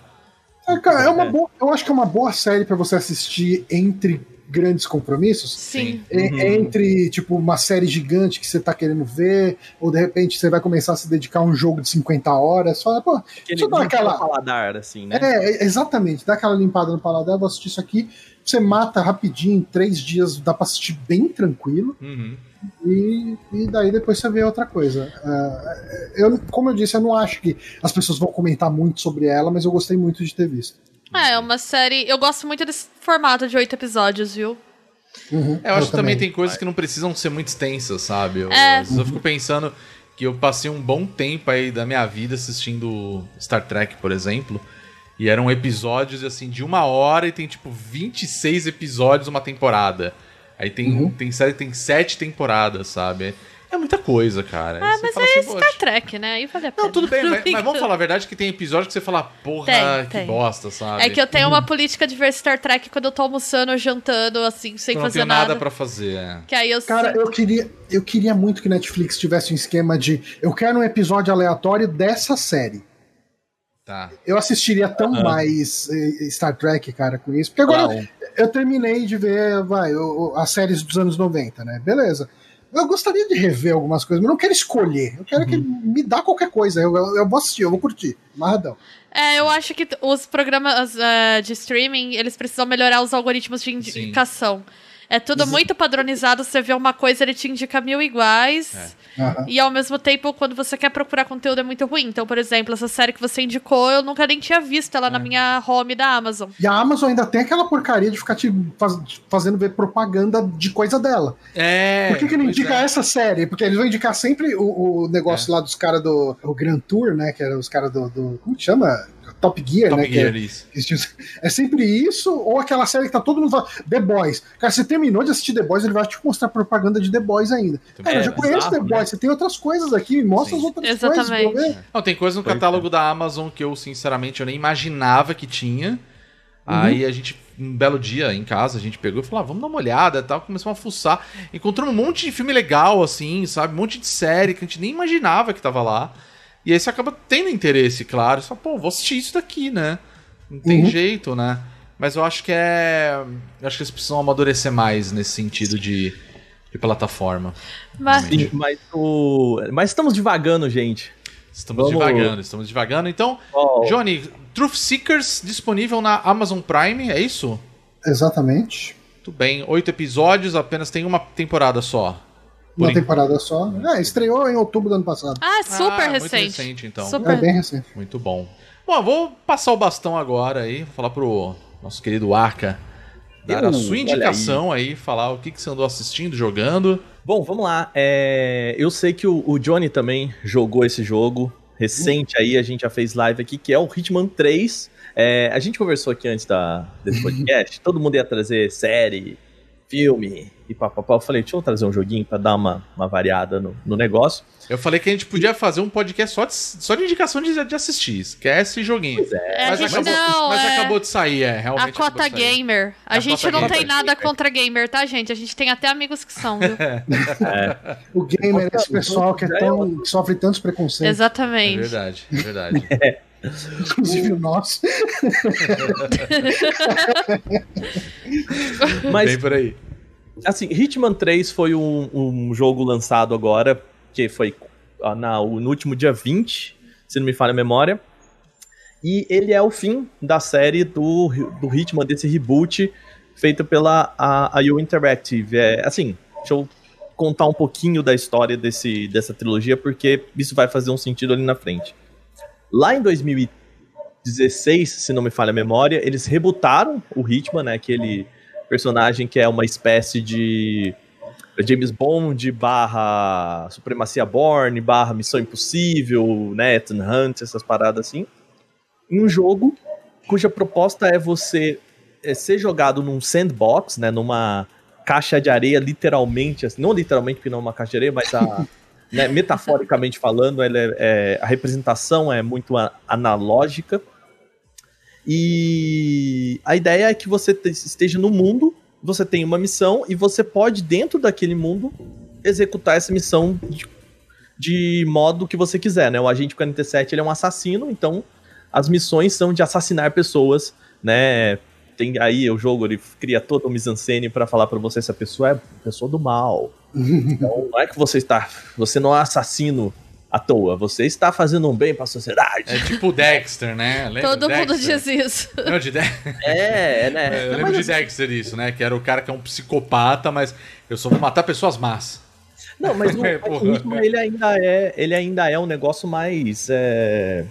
É, cara, é uma É. boa, eu acho que é uma boa série pra você assistir entre grandes compromissos. Sim. E- Entre, tipo, uma série gigante que você tá querendo ver, ou de repente você vai começar a se dedicar a um jogo de 50 horas, fala, pô, Aquele deixa eu dar aquela. paladar, assim, né? É, é, exatamente, dá aquela limpada no paladar, vou assistir isso aqui. Você mata rapidinho, em três dias, dá pra assistir bem tranquilo, Uhum. e, e daí depois você vê outra coisa. Ah, eu, como eu disse, eu não acho que as pessoas vão comentar muito sobre ela, mas eu gostei muito de ter visto. É, é uma série. Eu gosto muito desse formato de oito episódios, viu? Uhum, É, eu acho que também tem coisas que não precisam ser muito extensas, sabe? Eu, É. às vezes eu fico pensando que eu passei um bom tempo aí da minha vida assistindo Star Trek, por exemplo. E eram episódios, assim, de uma hora e tem, tipo, 26 episódios uma temporada. Aí tem, tem série que tem sete temporadas, sabe? É muita coisa, cara. Ah, mas fala é assim, Star "Poxa, Trek, né? Aí vale a pena. Não, tudo bem, (laughs) mas, mas vamos falar a verdade que tem episódio que você fala, porra, Tem, que tem. bosta, sabe? É que eu tenho uma (laughs) política de ver Star Trek quando eu tô almoçando ou jantando, assim, sem Eu não fazer tenho nada nada. pra fazer. é. Que aí eu Cara, sinto- eu queria, eu queria muito que Netflix tivesse um esquema de eu quero um episódio aleatório dessa série. Tá. Eu assistiria tão mais eh, Star Trek, cara, com isso. Porque agora eu terminei de ver, vai, as séries dos anos 90, né? Beleza. Eu gostaria de rever algumas coisas, mas não quero escolher. Eu quero que me dá qualquer coisa. Eu, eu, eu vou assistir, eu vou curtir. Marradão. É, eu acho que os programas eh, de streaming, eles precisam melhorar os algoritmos de indicação. É tudo muito padronizado, você vê uma coisa, ele te indica mil iguais. Aham. E ao mesmo tempo, quando você quer procurar conteúdo, é muito ruim. Então, por exemplo, essa série que você indicou, eu nunca nem tinha visto ela na minha home da Amazon. E a Amazon ainda tem aquela porcaria de ficar te faz- fazendo ver propaganda de coisa dela. É. Por que, que ele indica é. essa série? Porque eles vão indicar sempre o, o negócio lá dos caras do o Grand Tour, né? Que eram os caras do, do- Como que chama? Top Gear, Top né? Gear, é- isso. (laughs) É sempre isso, ou aquela série que tá todo mundo falando, The Boys. Cara, você terminou de assistir The Boys, ele vai te mostrar propaganda de The Boys ainda. Cara, eu já É, conheço bizarro, The Boys, né? você tem outras coisas aqui, me mostra Sim. as outras Exatamente. coisas. Não, tem coisa no catálogo da Amazon que eu, sinceramente, eu nem imaginava que tinha. Uhum. Aí a gente, um belo dia em casa, a gente pegou e falou, ah, vamos dar uma olhada e tal. Começamos a fuçar. Encontramos um monte de filme legal, assim, sabe? Um monte de série que a gente nem imaginava que tava lá. E aí você acaba tendo interesse, claro. Você fala, pô, vou assistir isso daqui, né? Não tem Uhum. jeito, né? Mas eu acho que é. Eu acho que eles precisam amadurecer mais nesse sentido de, de plataforma. Mas, Sim, mas, o... mas estamos divagando, gente. Estamos Vamos- devagando, estamos devagando. Então, Ó, Johnny, Truth Seekers disponível na Amazon Prime, é isso? Exatamente. Tudo bem, oito episódios, apenas tem uma temporada só. Uma temporada só. É, estreou em outubro do ano passado. ah, super Ah, muito recente. recente, então. Super. É bem recente. Muito bom. Bom, eu vou passar o bastão agora aí, vou falar pro nosso querido Arca dar Eu- a sua indicação aí. falar o que, que você andou assistindo, jogando. Bom, vamos lá. É, Eu sei que o, o Johnny também jogou esse jogo recente aí, a gente já fez live aqui, que é o Hitman 3. É, a gente conversou aqui antes da, desse podcast, todo mundo ia trazer série, filme e papapá. Eu falei, deixa eu trazer um joguinho pra dar uma, uma variada no, no negócio. Eu falei que a gente podia fazer um podcast só de, só de indicação de, de assistir. Esquece joguinho. É, a mas gente acabou, não, mas é acabou de sair, é. Realmente a cota gamer. A, A gente cota não tem gamer. nada contra gamer, tá, gente? A gente tem até amigos que são, viu? (laughs) O gamer é esse pessoal que, é tão, que sofre tantos preconceitos, É Exatamente. verdade, é verdade. (laughs) inclusive o nosso. Mas Bem por aí. Assim, Hitman 3 foi um, um jogo lançado agora, que foi ah, na, no último dia 20, se não me falha a memória. E ele é o fim da série do, do Hitman, desse reboot feito pela a, IO Interactive. É, assim, deixa eu contar um pouquinho da história desse, dessa trilogia, porque isso vai fazer um sentido ali na frente. Lá em 2016, se não me falha a memória, eles rebutaram o Hitman, né? Aquele personagem que é uma espécie de James Bond barra Supremacia Born, barra Missão Impossível, né, Ethan Hunt, essas paradas assim. Em um jogo cuja proposta é você é, ser jogado num sandbox, né, numa caixa de areia, literalmente, assim, não literalmente porque não é uma caixa de areia, mas a, (laughs) né, metaforicamente falando, ela é, é, a representação é muito a, analógica. E a ideia é que você esteja no mundo você tem uma missão e você pode, dentro daquele mundo, executar essa missão de, de modo que você quiser, né? O Agente 47 ele é um assassino, então as missões são de assassinar pessoas, né? Tem aí o jogo, ele cria toda uma mise-en-scène para falar para você se a pessoa é pessoa do mal. (laughs) então não é que você está, você não é assassino à toa. Você está fazendo um bem para a sociedade. É tipo Dexter, né? Lembra Todo Dexter? mundo diz isso. Não, de de... É, né? Eu lembro mas... de Dexter isso, né? Que era o cara que é um psicopata, mas eu só vou matar pessoas más. Não, mas o, (laughs) ele ainda é, ele ainda é um negócio mais é...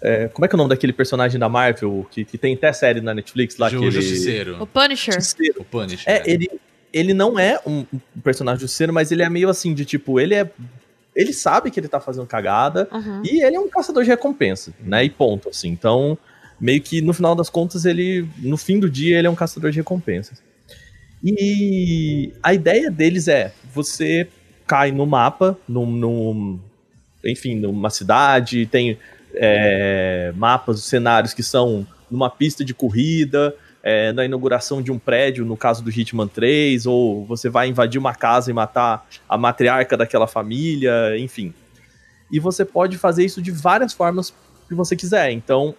É, como é que é o nome daquele personagem da Marvel que, que tem até série na Netflix lá? O que Justiceiro. Ele... O Punisher. Justiceiro. O Punisher. É, ele, ele não é um personagem justiceiro, mas ele é meio assim, de tipo, ele é ele sabe que ele tá fazendo cagada uhum. e ele é um caçador de recompensa, né? E ponto, assim. Então, meio que no final das contas, ele, no fim do dia, ele é um caçador de recompensas. E a ideia deles é: você cai no mapa, num, num enfim, numa cidade, tem é, mapas, cenários que são numa pista de corrida, é, na inauguração de um prédio, no caso do Hitman 3, ou você vai invadir uma casa e matar a matriarca daquela família, enfim. E você pode fazer isso de várias formas que você quiser. Então,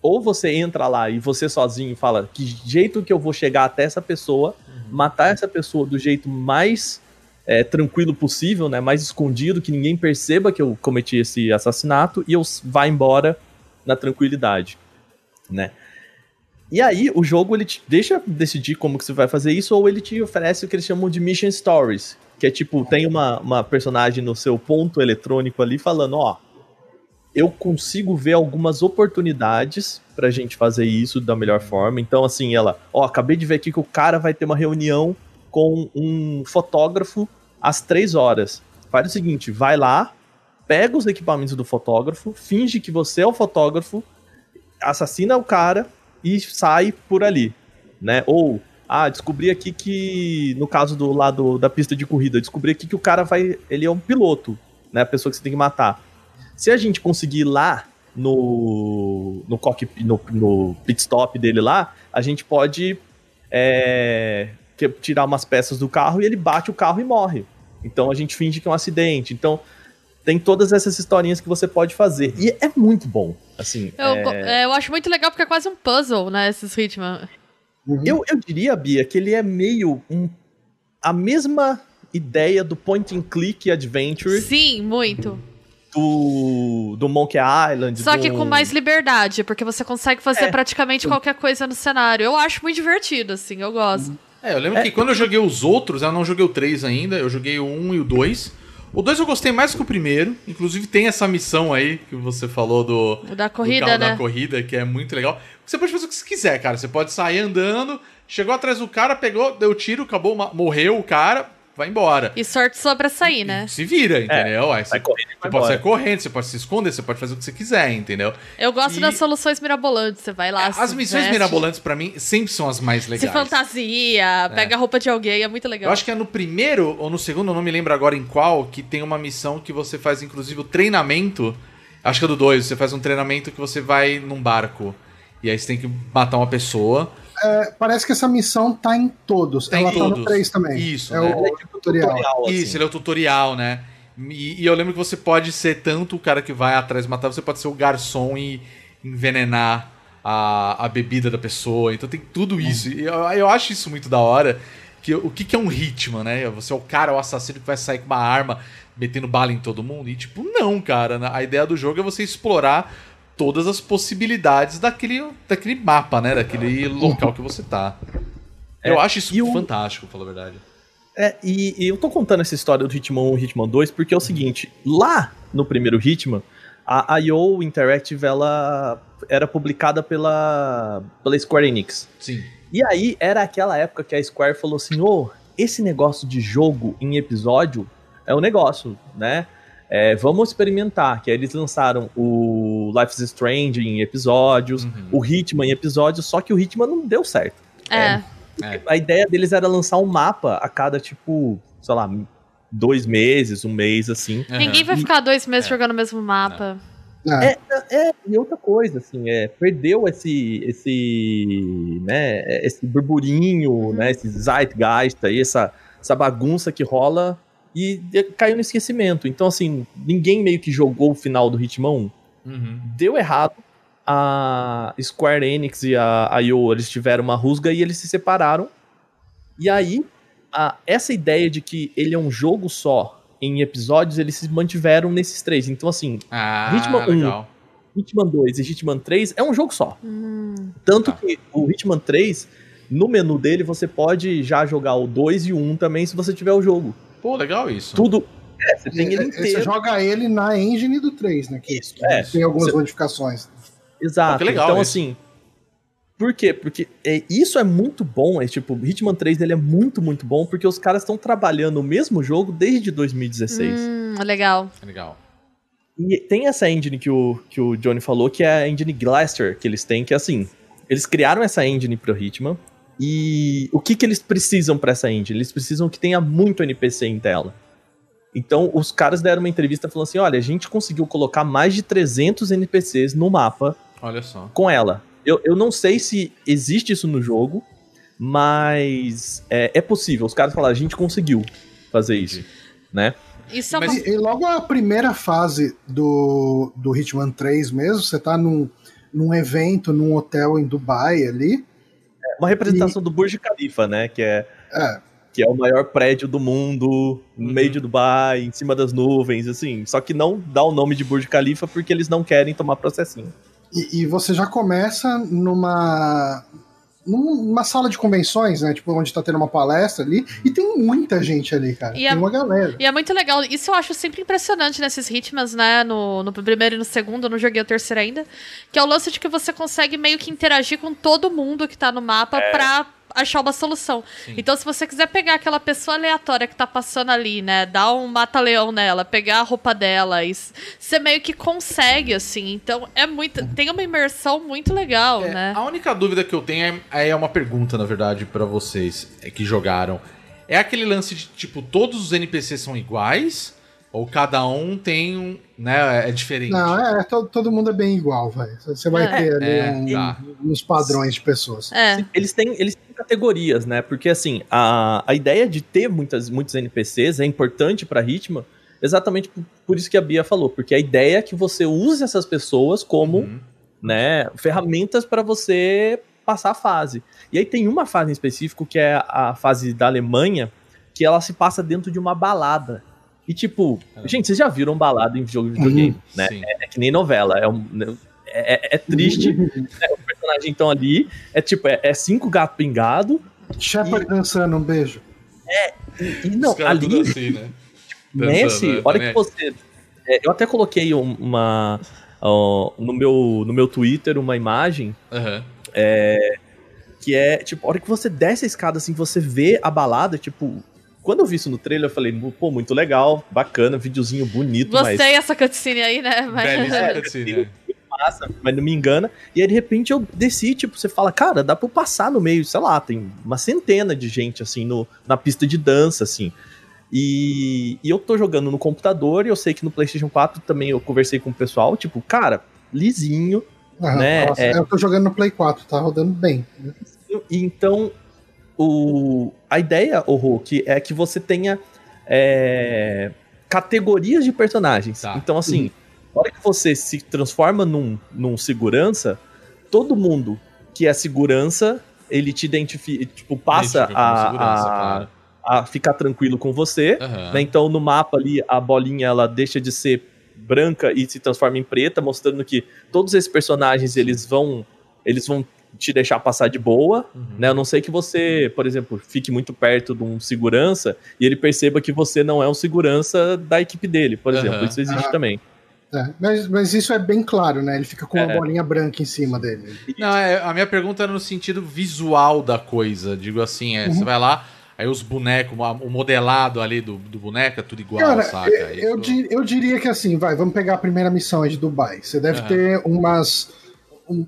ou você entra lá e você sozinho fala que jeito que eu vou chegar até essa pessoa, uhum. matar essa pessoa do jeito mais é, tranquilo possível, né, mais escondido, que ninguém perceba que eu cometi esse assassinato e eu vá embora na tranquilidade, né? E aí, o jogo ele te deixa decidir como que você vai fazer isso, ou ele te oferece o que eles chamam de Mission Stories. Que é tipo, tem uma, uma personagem no seu ponto eletrônico ali falando, ó, eu consigo ver algumas oportunidades pra gente fazer isso da melhor forma. Então, assim, ela, ó, acabei de ver aqui que o cara vai ter uma reunião com um fotógrafo às três horas. Faz o seguinte, vai lá, pega os equipamentos do fotógrafo, finge que você é o fotógrafo, assassina o cara, e sai por ali, né? Ou ah, descobri aqui que no caso do lado da pista de corrida, descobri aqui que o cara vai, ele é um piloto, né? A pessoa que você tem que matar. Se a gente conseguir ir lá no no, cockpit, no, no pit stop dele lá, a gente pode é, tirar umas peças do carro e ele bate o carro e morre. Então a gente finge que é um acidente. Então tem todas essas historinhas que você pode fazer. E é muito bom. Assim, eu, é... eu acho muito legal porque é quase um puzzle, né? Esses ritmos. Uhum. Eu, eu diria, Bia, que ele é meio um, a mesma ideia do point and click adventure. Sim, muito. Do, do Monkey Island. Só do... que com mais liberdade, porque você consegue fazer é. praticamente qualquer coisa no cenário. Eu acho muito divertido, assim, eu gosto. É, eu lembro é. que quando eu joguei os outros, eu não joguei o 3 ainda, eu joguei o 1 e o 2. O 2 eu gostei mais que o primeiro. Inclusive tem essa missão aí que você falou do. O da corrida, do né? Da corrida, que é muito legal. Você pode fazer o que você quiser, cara. Você pode sair andando, chegou atrás do cara, pegou, deu tiro, acabou, morreu o cara vai embora. E sorte só pra sair, né? Se vira, é, entendeu? É, Aí você, correndo, você pode sair correndo, você pode se esconder, você pode fazer o que você quiser, entendeu? Eu gosto e... das soluções mirabolantes, você vai lá. É, as missões veste. mirabolantes, para mim, sempre são as mais legais. Se fantasia, é. pega a roupa de alguém, é muito legal. Eu acho que é no primeiro ou no segundo, eu não me lembro agora em qual, que tem uma missão que você faz, inclusive, o treinamento. Acho que é do 2, você faz um treinamento que você vai num barco. E aí você tem que matar uma pessoa é, parece que essa missão tá em todos. Tem Ela todos. tá no 3 também. Isso, é né? o, é tipo tutorial. tutorial assim. Isso, ele é o tutorial, né? E, e, eu lembro que você pode ser tanto o cara que vai atrás matar, você pode ser o garçom e envenenar a, a bebida da pessoa. Então tem tudo isso. E eu, eu acho isso muito da hora. Que, o que, que é um ritmo, né? Você é o cara, o assassino que vai sair com uma arma metendo bala em todo mundo. E tipo, não, cara. Né? A ideia do jogo é você explorar todas as possibilidades daquele, daquele mapa, né? Daquele local que você tá. É, eu acho isso fantástico, o... pela verdade. É, e, e eu tô contando essa história do Hitman 1 e Hitman 2 porque é o seguinte, lá no primeiro Hitman, a IO Interactive, ela era publicada pela, pela Square Enix. Sim. E aí, era aquela época que a Square falou assim, ô, esse negócio de jogo em episódio é um negócio, né? É, vamos experimentar, que aí eles lançaram o Life is Strange em episódios, Uhum. o Hitman em episódios, só que o Hitman não deu certo. É. É. A ideia deles era lançar um mapa a cada, tipo, sei lá, dois meses, um mês, assim. Ninguém vai ficar dois meses jogando o mesmo mapa. É. É, e outra coisa, assim, é, perdeu esse, esse, né, esse burburinho, né, esse zeitgeist aí, essa, essa bagunça que rola e caiu no esquecimento. Então, assim, ninguém meio que jogou o final do Hitman 1. Uhum. Deu errado, a Square Enix e a IO, eles tiveram uma rusga e eles se separaram. E aí, a- essa ideia de que ele é um jogo só, em episódios, eles se mantiveram nesses três. Então, assim, Ah, Hitman 1. legal. Hitman 2 e Hitman 3 é um jogo só. Hum. Tanto Tá. que o Hitman 3, no menu dele, você pode já jogar o 2 e o 1 também se você tiver o jogo. Pô, legal isso. Tudo. É, você tem ele É, Você inteiro. joga ele na engine do 3, né? Que Isso, é. tem algumas Você- modificações. Exato. Legal então, isso. assim. Por quê? Porque é, isso é muito bom. É, tipo, Hitman 3 ele é muito, muito bom porque os caras estão trabalhando o mesmo jogo desde 2016. Hum, legal. Legal. E tem essa engine que o, que o Johnny falou, que é a engine Glaster que eles têm, que é assim, eles criaram essa engine pro Hitman, e o que que eles precisam pra essa engine? Eles precisam que tenha muito NPC em tela. Então, os caras deram uma entrevista falando assim, olha, a gente conseguiu colocar mais de 300 NPCs no mapa Olha só. com ela. Eu, eu não sei se existe isso no jogo, mas é, é possível. Os caras falaram, a gente conseguiu fazer isso, né? Isso é Mas-. E, e logo a primeira fase do, do Hitman 3 mesmo, você tá num, num evento, num hotel em Dubai ali. Uma representação do Burj Khalifa, né? Que é É, que é o maior prédio do mundo, no Uhum. meio de Dubai, em cima das nuvens, assim. Só que não dá o nome de Burj Khalifa porque eles não querem tomar processinho. e, e você já começa numa numa sala de convenções, né? Tipo, onde tá tendo uma palestra ali, e tem muita gente ali, cara. E tem a- uma galera. E é muito legal. Isso eu acho sempre impressionante nesses Hitmans, né? No, no primeiro e no segundo, eu não joguei o terceiro ainda. Que é o lance de que você consegue meio que interagir com todo mundo que tá no mapa pra achar uma solução. Então, se você quiser pegar aquela pessoa aleatória que tá passando ali, né? Dar um mata-leão nela, pegar a roupa dela, e você meio que consegue, assim. Então, é muito. Tem uma imersão muito legal, É, né? A única dúvida que eu tenho é, é uma pergunta, na verdade, pra vocês é, que jogaram. É aquele lance de, tipo, todos os NPCs são iguais? Ou cada um tem um, né, é diferente? Não, é, to- todo mundo é bem igual, velho. Você vai É. ter ali É, um- tá. uns padrões de pessoas. É. Eles têm, eles têm categorias, né? Porque, assim, a, a ideia de ter muitas, muitos NPCs é importante pra Hitman, exatamente por, por isso que a Bia falou. Porque a ideia é que você use essas pessoas como Uhum. né, ferramentas para você passar a fase. E aí tem uma fase em específico que é a fase da Alemanha, que ela se passa dentro de uma balada. E tipo, gente, vocês já viram balada em jogo de videogame, né? Sim. É que nem novela, é, um, é, é- é triste, né? O personagem então ali é tipo, é, é cinco gatos pingados, Shepard dançando, um beijo. e não, Os caras ali assim, né? (laughs) Nesse, né? hora que você. é, eu até coloquei um- uma. ó, no, meu, no meu Twitter uma imagem Aham. que é, tipo, a hora que você desce a escada, assim, você vê a balada, tipo. Quando eu vi isso no trailer, eu falei, pô, muito legal, bacana, videozinho bonito, Gostei mas essa cutscene aí, né? Mas- Belíssima (laughs) cutscene, né? massa, mas não me engana. E aí, de repente, eu desci, tipo, você fala, cara, dá pra eu passar no meio, sei lá, tem uma centena de gente, assim, no, na pista de dança, assim. E, e eu tô jogando no computador, e eu sei que no PlayStation 4 também eu conversei com o pessoal, tipo, cara, lisinho, Aham, Né, nossa, é. Eu tô jogando no Play 4, tá rodando bem. E então, o, a ideia, o Hulk, é que você tenha é, categorias de personagens. Tá. Então, assim, na hora que você se transforma num, num segurança, todo mundo que é segurança, ele te identifica, tipo, passa a, a, a ficar tranquilo com você. Aham. né? Então, no mapa ali, a bolinha ela deixa de ser branca e se transforma em preta, mostrando que todos esses personagens eles vão eles vão te deixar passar de boa, né? A não sei que você, por exemplo, fique muito perto de um segurança e ele perceba que você não é um segurança da equipe dele, por Aham. exemplo. Isso existe Ah. também. É, mas, mas isso é bem claro, né? Ele fica com uma É. bolinha branca em cima dele. Não, é, a minha pergunta era no sentido visual da coisa. Digo assim, é, Uhum. você vai lá, aí os bonecos, o modelado ali do, do boneco é tudo igual, Cara, saca? eu, eu Isso- di- eu diria que assim, vai, vamos pegar a primeira missão aí de Dubai. Você deve ter umas um-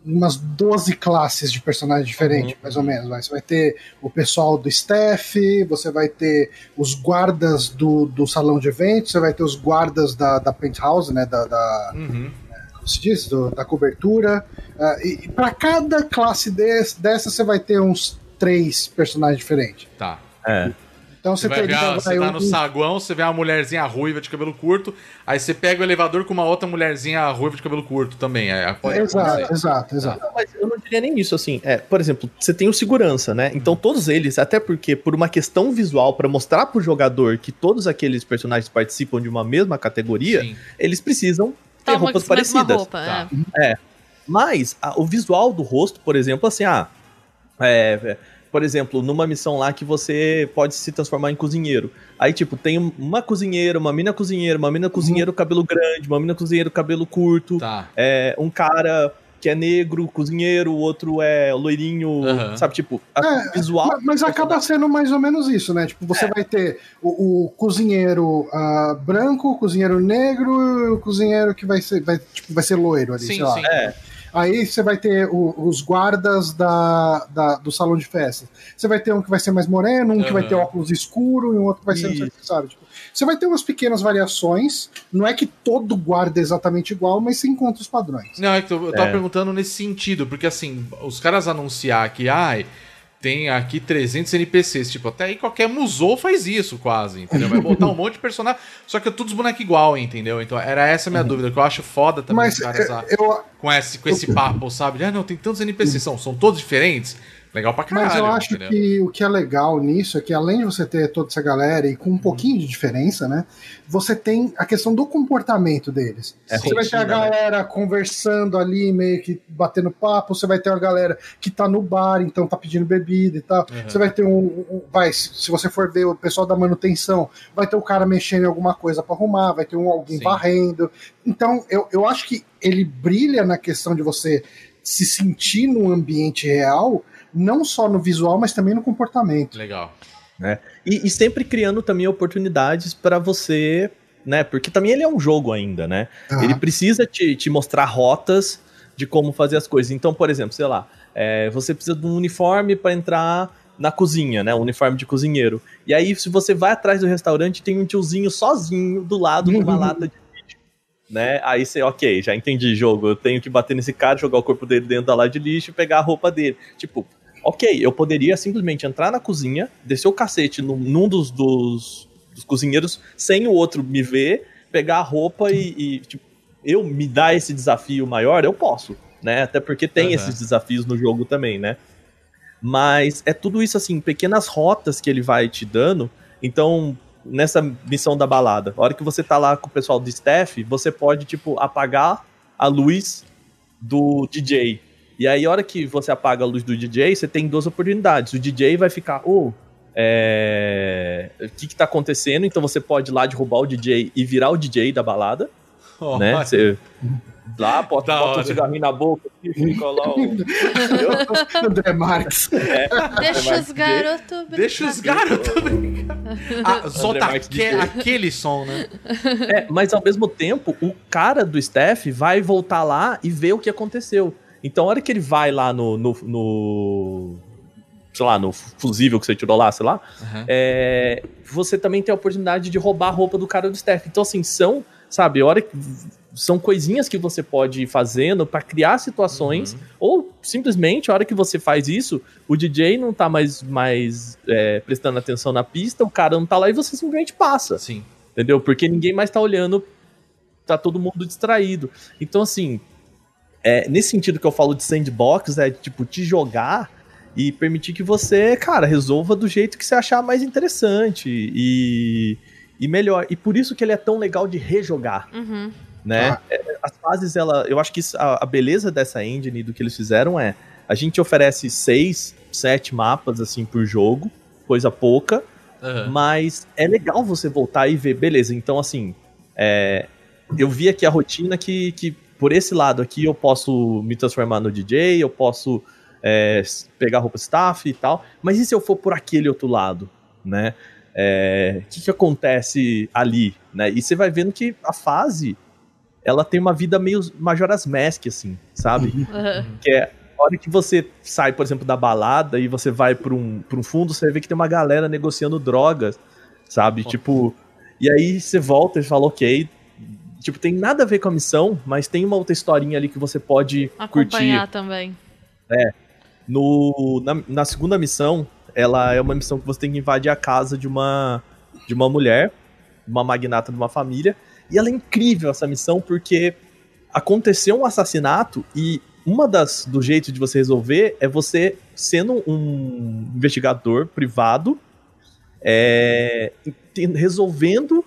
umas 12 classes de personagens diferentes, Uhum. mais ou menos. Vai. Você vai ter o pessoal do staff, você vai ter os guardas do, do salão de eventos, você vai ter os guardas da, da penthouse, né? Da, da- Uhum. como se diz? Do- da cobertura. Ah, e para cada classe desse, dessa, você vai ter uns três personagens diferentes. Tá. É. Então Você, você, vai ver, a- você tá no saguão, você vê uma mulherzinha ruiva de cabelo curto, aí você pega o elevador com uma outra mulherzinha ruiva de cabelo curto também. É, pode Exato, exato, exato. Não, mas eu não diria nem isso, assim. É, por exemplo, você tem o segurança, né? Então todos eles, até porque por uma questão visual, pra mostrar pro jogador que todos aqueles personagens participam de uma mesma categoria, Sim. eles precisam ter Toma roupas com a mesma parecidas. roupa, Tá. é. Mas a- o visual do rosto, por exemplo, assim, ah, é, é, por exemplo, numa missão lá que você pode se transformar em cozinheiro. Aí, tipo, tem um- uma cozinheira, uma mina cozinheira, uma mina cozinheiro cabelo grande, uma mina cozinheiro cabelo curto, Tá. é, um cara que é negro, cozinheiro, o outro é loirinho, Aham. sabe? Tipo, a- É, visual. Mas, mas acaba sendo mais ou menos isso, né? Tipo, É. você vai ter o, o cozinheiro ah, branco, o cozinheiro negro e o cozinheiro que vai ser, vai, tipo, vai ser loiro ali, Sim, sei lá. sim. É, Aí você vai ter o- os guardas da, da- do salão de festa. Você vai ter um que vai ser mais moreno, um que vai ter óculos escuro e um outro que vai ser, não sei o que, sabe? Tipo, você vai ter umas pequenas variações. Não é que todo guarda é exatamente igual, mas você encontra os padrões. Não, é que eu eu tava É. perguntando nesse sentido, porque assim, os caras anunciar que, ai, tem aqui 300 NPCs, tipo, até aí qualquer musou faz isso quase, entendeu? Vai botar um monte de personagem, só que é tudo os bonecos igual, entendeu? Então era essa a minha dúvida, que eu acho foda também Mas os caras ah, eu, com, esse, com esse papo, sabe? Ah, não, tem tantos NPCs, são, são todos diferentes. Legal pra caralho, Mas eu acho entendeu? que o que é legal nisso é que além de você ter toda essa galera e com um pouquinho de diferença, né? Você tem a questão do comportamento deles. É você vai ter a rotina, né? galera conversando ali, meio que batendo papo, você vai ter uma galera que tá no bar, então tá pedindo bebida e tal. Uhum. Você vai ter um, um- Vai, se você for ver o pessoal da manutenção, vai ter o cara mexendo em alguma coisa pra arrumar, vai ter um, alguém Sim. varrendo. Então, eu, eu acho que ele brilha na questão de você se sentir num ambiente real, não só no visual, mas também no comportamento. Legal. E, e sempre criando também oportunidades pra você, né? Porque também ele é um jogo ainda, né? Ah, Ele precisa te, te mostrar rotas de como fazer as coisas. Então, por exemplo, sei lá, é, você precisa de um uniforme para entrar na cozinha, né? Um uniforme de cozinheiro. E aí, se você vai atrás do restaurante, tem um tiozinho sozinho do lado de uma Uhum. (laughs) lata de lixo. Né? Aí você, ok, já entendi jogo. Eu tenho que bater nesse cara, jogar o corpo dele dentro da lata de lixo e pegar a roupa dele. Tipo, ok, eu poderia simplesmente entrar na cozinha, descer o cacete num, num dos, dos, dos cozinheiros sem o outro me ver, pegar a roupa e, e, tipo, eu me dar esse desafio maior, eu posso, né? Até porque tem Aham. esses desafios no jogo também, né? Mas é tudo isso assim, pequenas rotas que ele vai te dando. Então, nessa missão da balada, a hora que você tá lá com o pessoal do staff, você pode, tipo, apagar a luz do DJ. E aí, a hora que você apaga a luz do DJ, você tem duas oportunidades. O DJ vai ficar, ô, é... o que que tá acontecendo? Então você pode ir lá derrubar o DJ e virar o DJ da balada, né? Olha, Você lá, bota, bota um cigarrinho na boca e (laughs) fica lá o... (laughs) André Marques. Deixa os garotos Deixa os garotos brincar. Ah, solta aque- aquele som, né? É, mas ao mesmo tempo, o cara do staff vai voltar lá e ver o que aconteceu. Então, a hora que ele vai lá no. no, no- sei lá, no fusível que você tirou lá, sei lá, Aham. é, você também tem a oportunidade de roubar a roupa do cara do staff. Então, assim, são, sabe, a hora que. São coisinhas que você pode ir fazendo pra criar situações, ou simplesmente, a hora que você faz isso, o DJ não tá mais, mais é, prestando atenção na pista, o cara não tá lá e você simplesmente passa. Sim. Entendeu? Porque ninguém mais tá olhando, tá todo mundo distraído. Então, assim, é, nesse sentido que eu falo de sandbox, é tipo, te jogar e permitir que você, cara, resolva do jeito que você achar mais interessante e, e melhor. E por isso que ele é tão legal de rejogar, Uhum. né? Ah. É, As fases, ela, eu acho que isso- a, a beleza dessa engine do que eles fizeram é A gente oferece seis, sete mapas assim por jogo, coisa pouca, Aham. mas é legal você voltar e ver, beleza, então assim, é, eu vi aqui a rotina que, que por esse lado aqui eu posso me transformar no DJ, eu posso é, pegar roupa staff e tal, mas e se eu for por aquele outro lado, né? É, O que, que acontece ali, né? E você vai vendo que a fase, ela tem uma vida meio Majora's Mask, assim, sabe? Aham. Que é a hora que você sai, por exemplo, da balada e você vai pra um, pra um fundo, você vê que tem uma galera negociando drogas, sabe? Tipo, e aí você volta e fala, ok. Tipo, tem nada a ver com a missão, mas tem uma outra historinha ali que você pode Acompanhar curtir. também. No, na, na segunda missão, ela é uma missão que você tem que invadir a casa de uma, de uma mulher, uma magnata de uma família. E ela é incrível essa missão porque aconteceu um assassinato e uma das do jeito de você resolver é você sendo um investigador privado é, resolvendo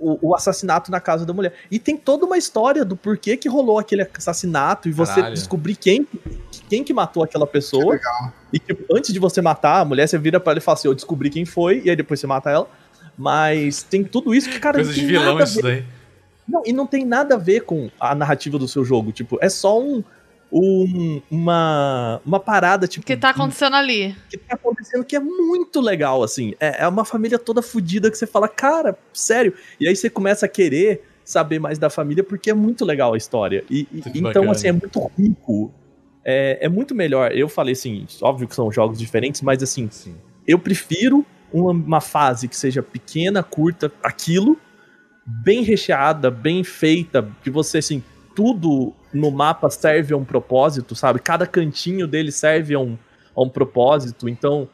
o, o assassinato na casa da mulher. E tem toda uma história do porquê que rolou aquele assassinato e você Caralho. descobrir quem, quem que matou aquela pessoa. E que antes de você matar a mulher, você vira pra ela e fala assim: Eu descobri quem foi, e aí depois você mata ela. Mas tem tudo isso que, cara, Coisa de vilão isso daí. Não, e não tem nada a ver com a narrativa do seu jogo. Tipo, é só um. Um- uma, uma parada, tipo. O que tá acontecendo ali? que tá acontecendo que é muito legal, assim. É, é uma família toda fodida que você fala, cara, sério. E aí você começa a querer saber mais da família porque é muito legal a história. E, e- então, bacana. assim, é muito rico. É, é muito melhor. Eu falei assim, óbvio que são jogos diferentes, mas assim, Sim. eu prefiro uma, uma fase que seja pequena, curta, aquilo, bem recheada, bem feita, que você, assim, tudo no mapa serve a um propósito, sabe? Cada cantinho dele serve a um, a um propósito. Então,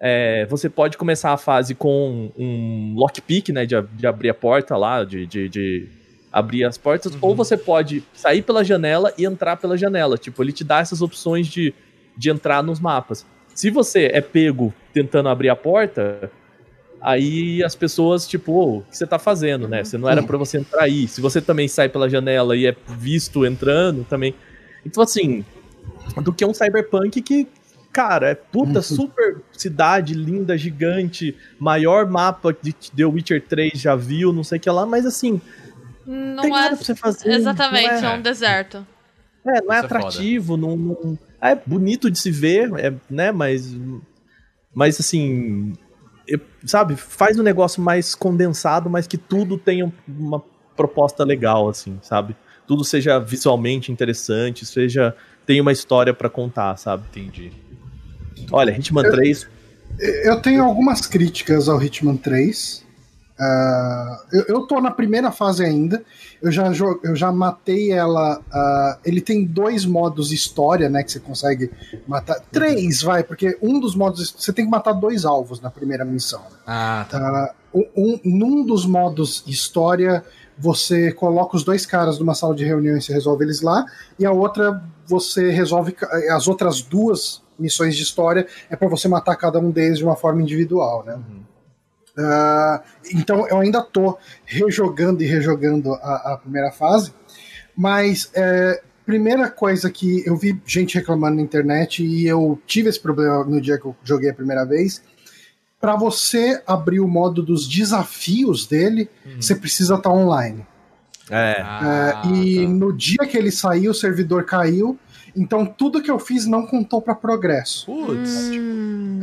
é, você pode começar a fase com um lockpick, né? De, de abrir a porta lá, de, de, de abrir as portas, ou você pode sair pela janela e entrar pela janela. Tipo, ele te dá essas opções de, de entrar nos mapas. Se você é pego tentando abrir a porta, aí as pessoas, tipo, "Ô, o que você tá fazendo, né? Você não era pra você entrar aí. Se você também sai pela janela e é visto entrando também. Então, assim, do que um cyberpunk que, cara, é puta super cidade linda, gigante, maior mapa de The Witcher 3 já viu, não sei o que lá, mas assim, Não tem é. nada pra você fazer. Exatamente, não é um deserto. é, não é Isso é atrativo, não, não- é bonito de se ver, é, né? Mas, mas assim, sabe, faz um negócio mais condensado, mas que tudo tenha um- uma proposta legal, assim, sabe? Tudo seja visualmente interessante, seja tenha uma história pra contar, sabe? Entendi. Olha, Hitman 3, Eu tenho algumas críticas ao Hitman 3. Ah, eu, eu tô na primeira fase ainda. Eu já, eu já matei ela. ah, ele tem dois modos história, né? Que você consegue matar. Três, vai, porque um dos modos. Você tem que matar dois alvos na primeira missão. Ah, tá. Ah, um, um- num dos modos história, você coloca os dois caras numa sala de reunião e você resolve eles lá, e a outra você resolve ca- as outras duas missões de história é para você matar cada um deles de uma forma individual, né? Ah, então eu ainda tô rejogando e rejogando a, a primeira fase, mas é, primeira coisa que eu vi gente reclamando na internet e eu tive esse problema no dia que eu joguei a primeira vez. Para você abrir o modo dos desafios dele, você precisa estar online. é, Ah, É, e tá. no dia que ele saiu, o servidor caiu. Então tudo que eu fiz não contou para progresso. Putz. Hum,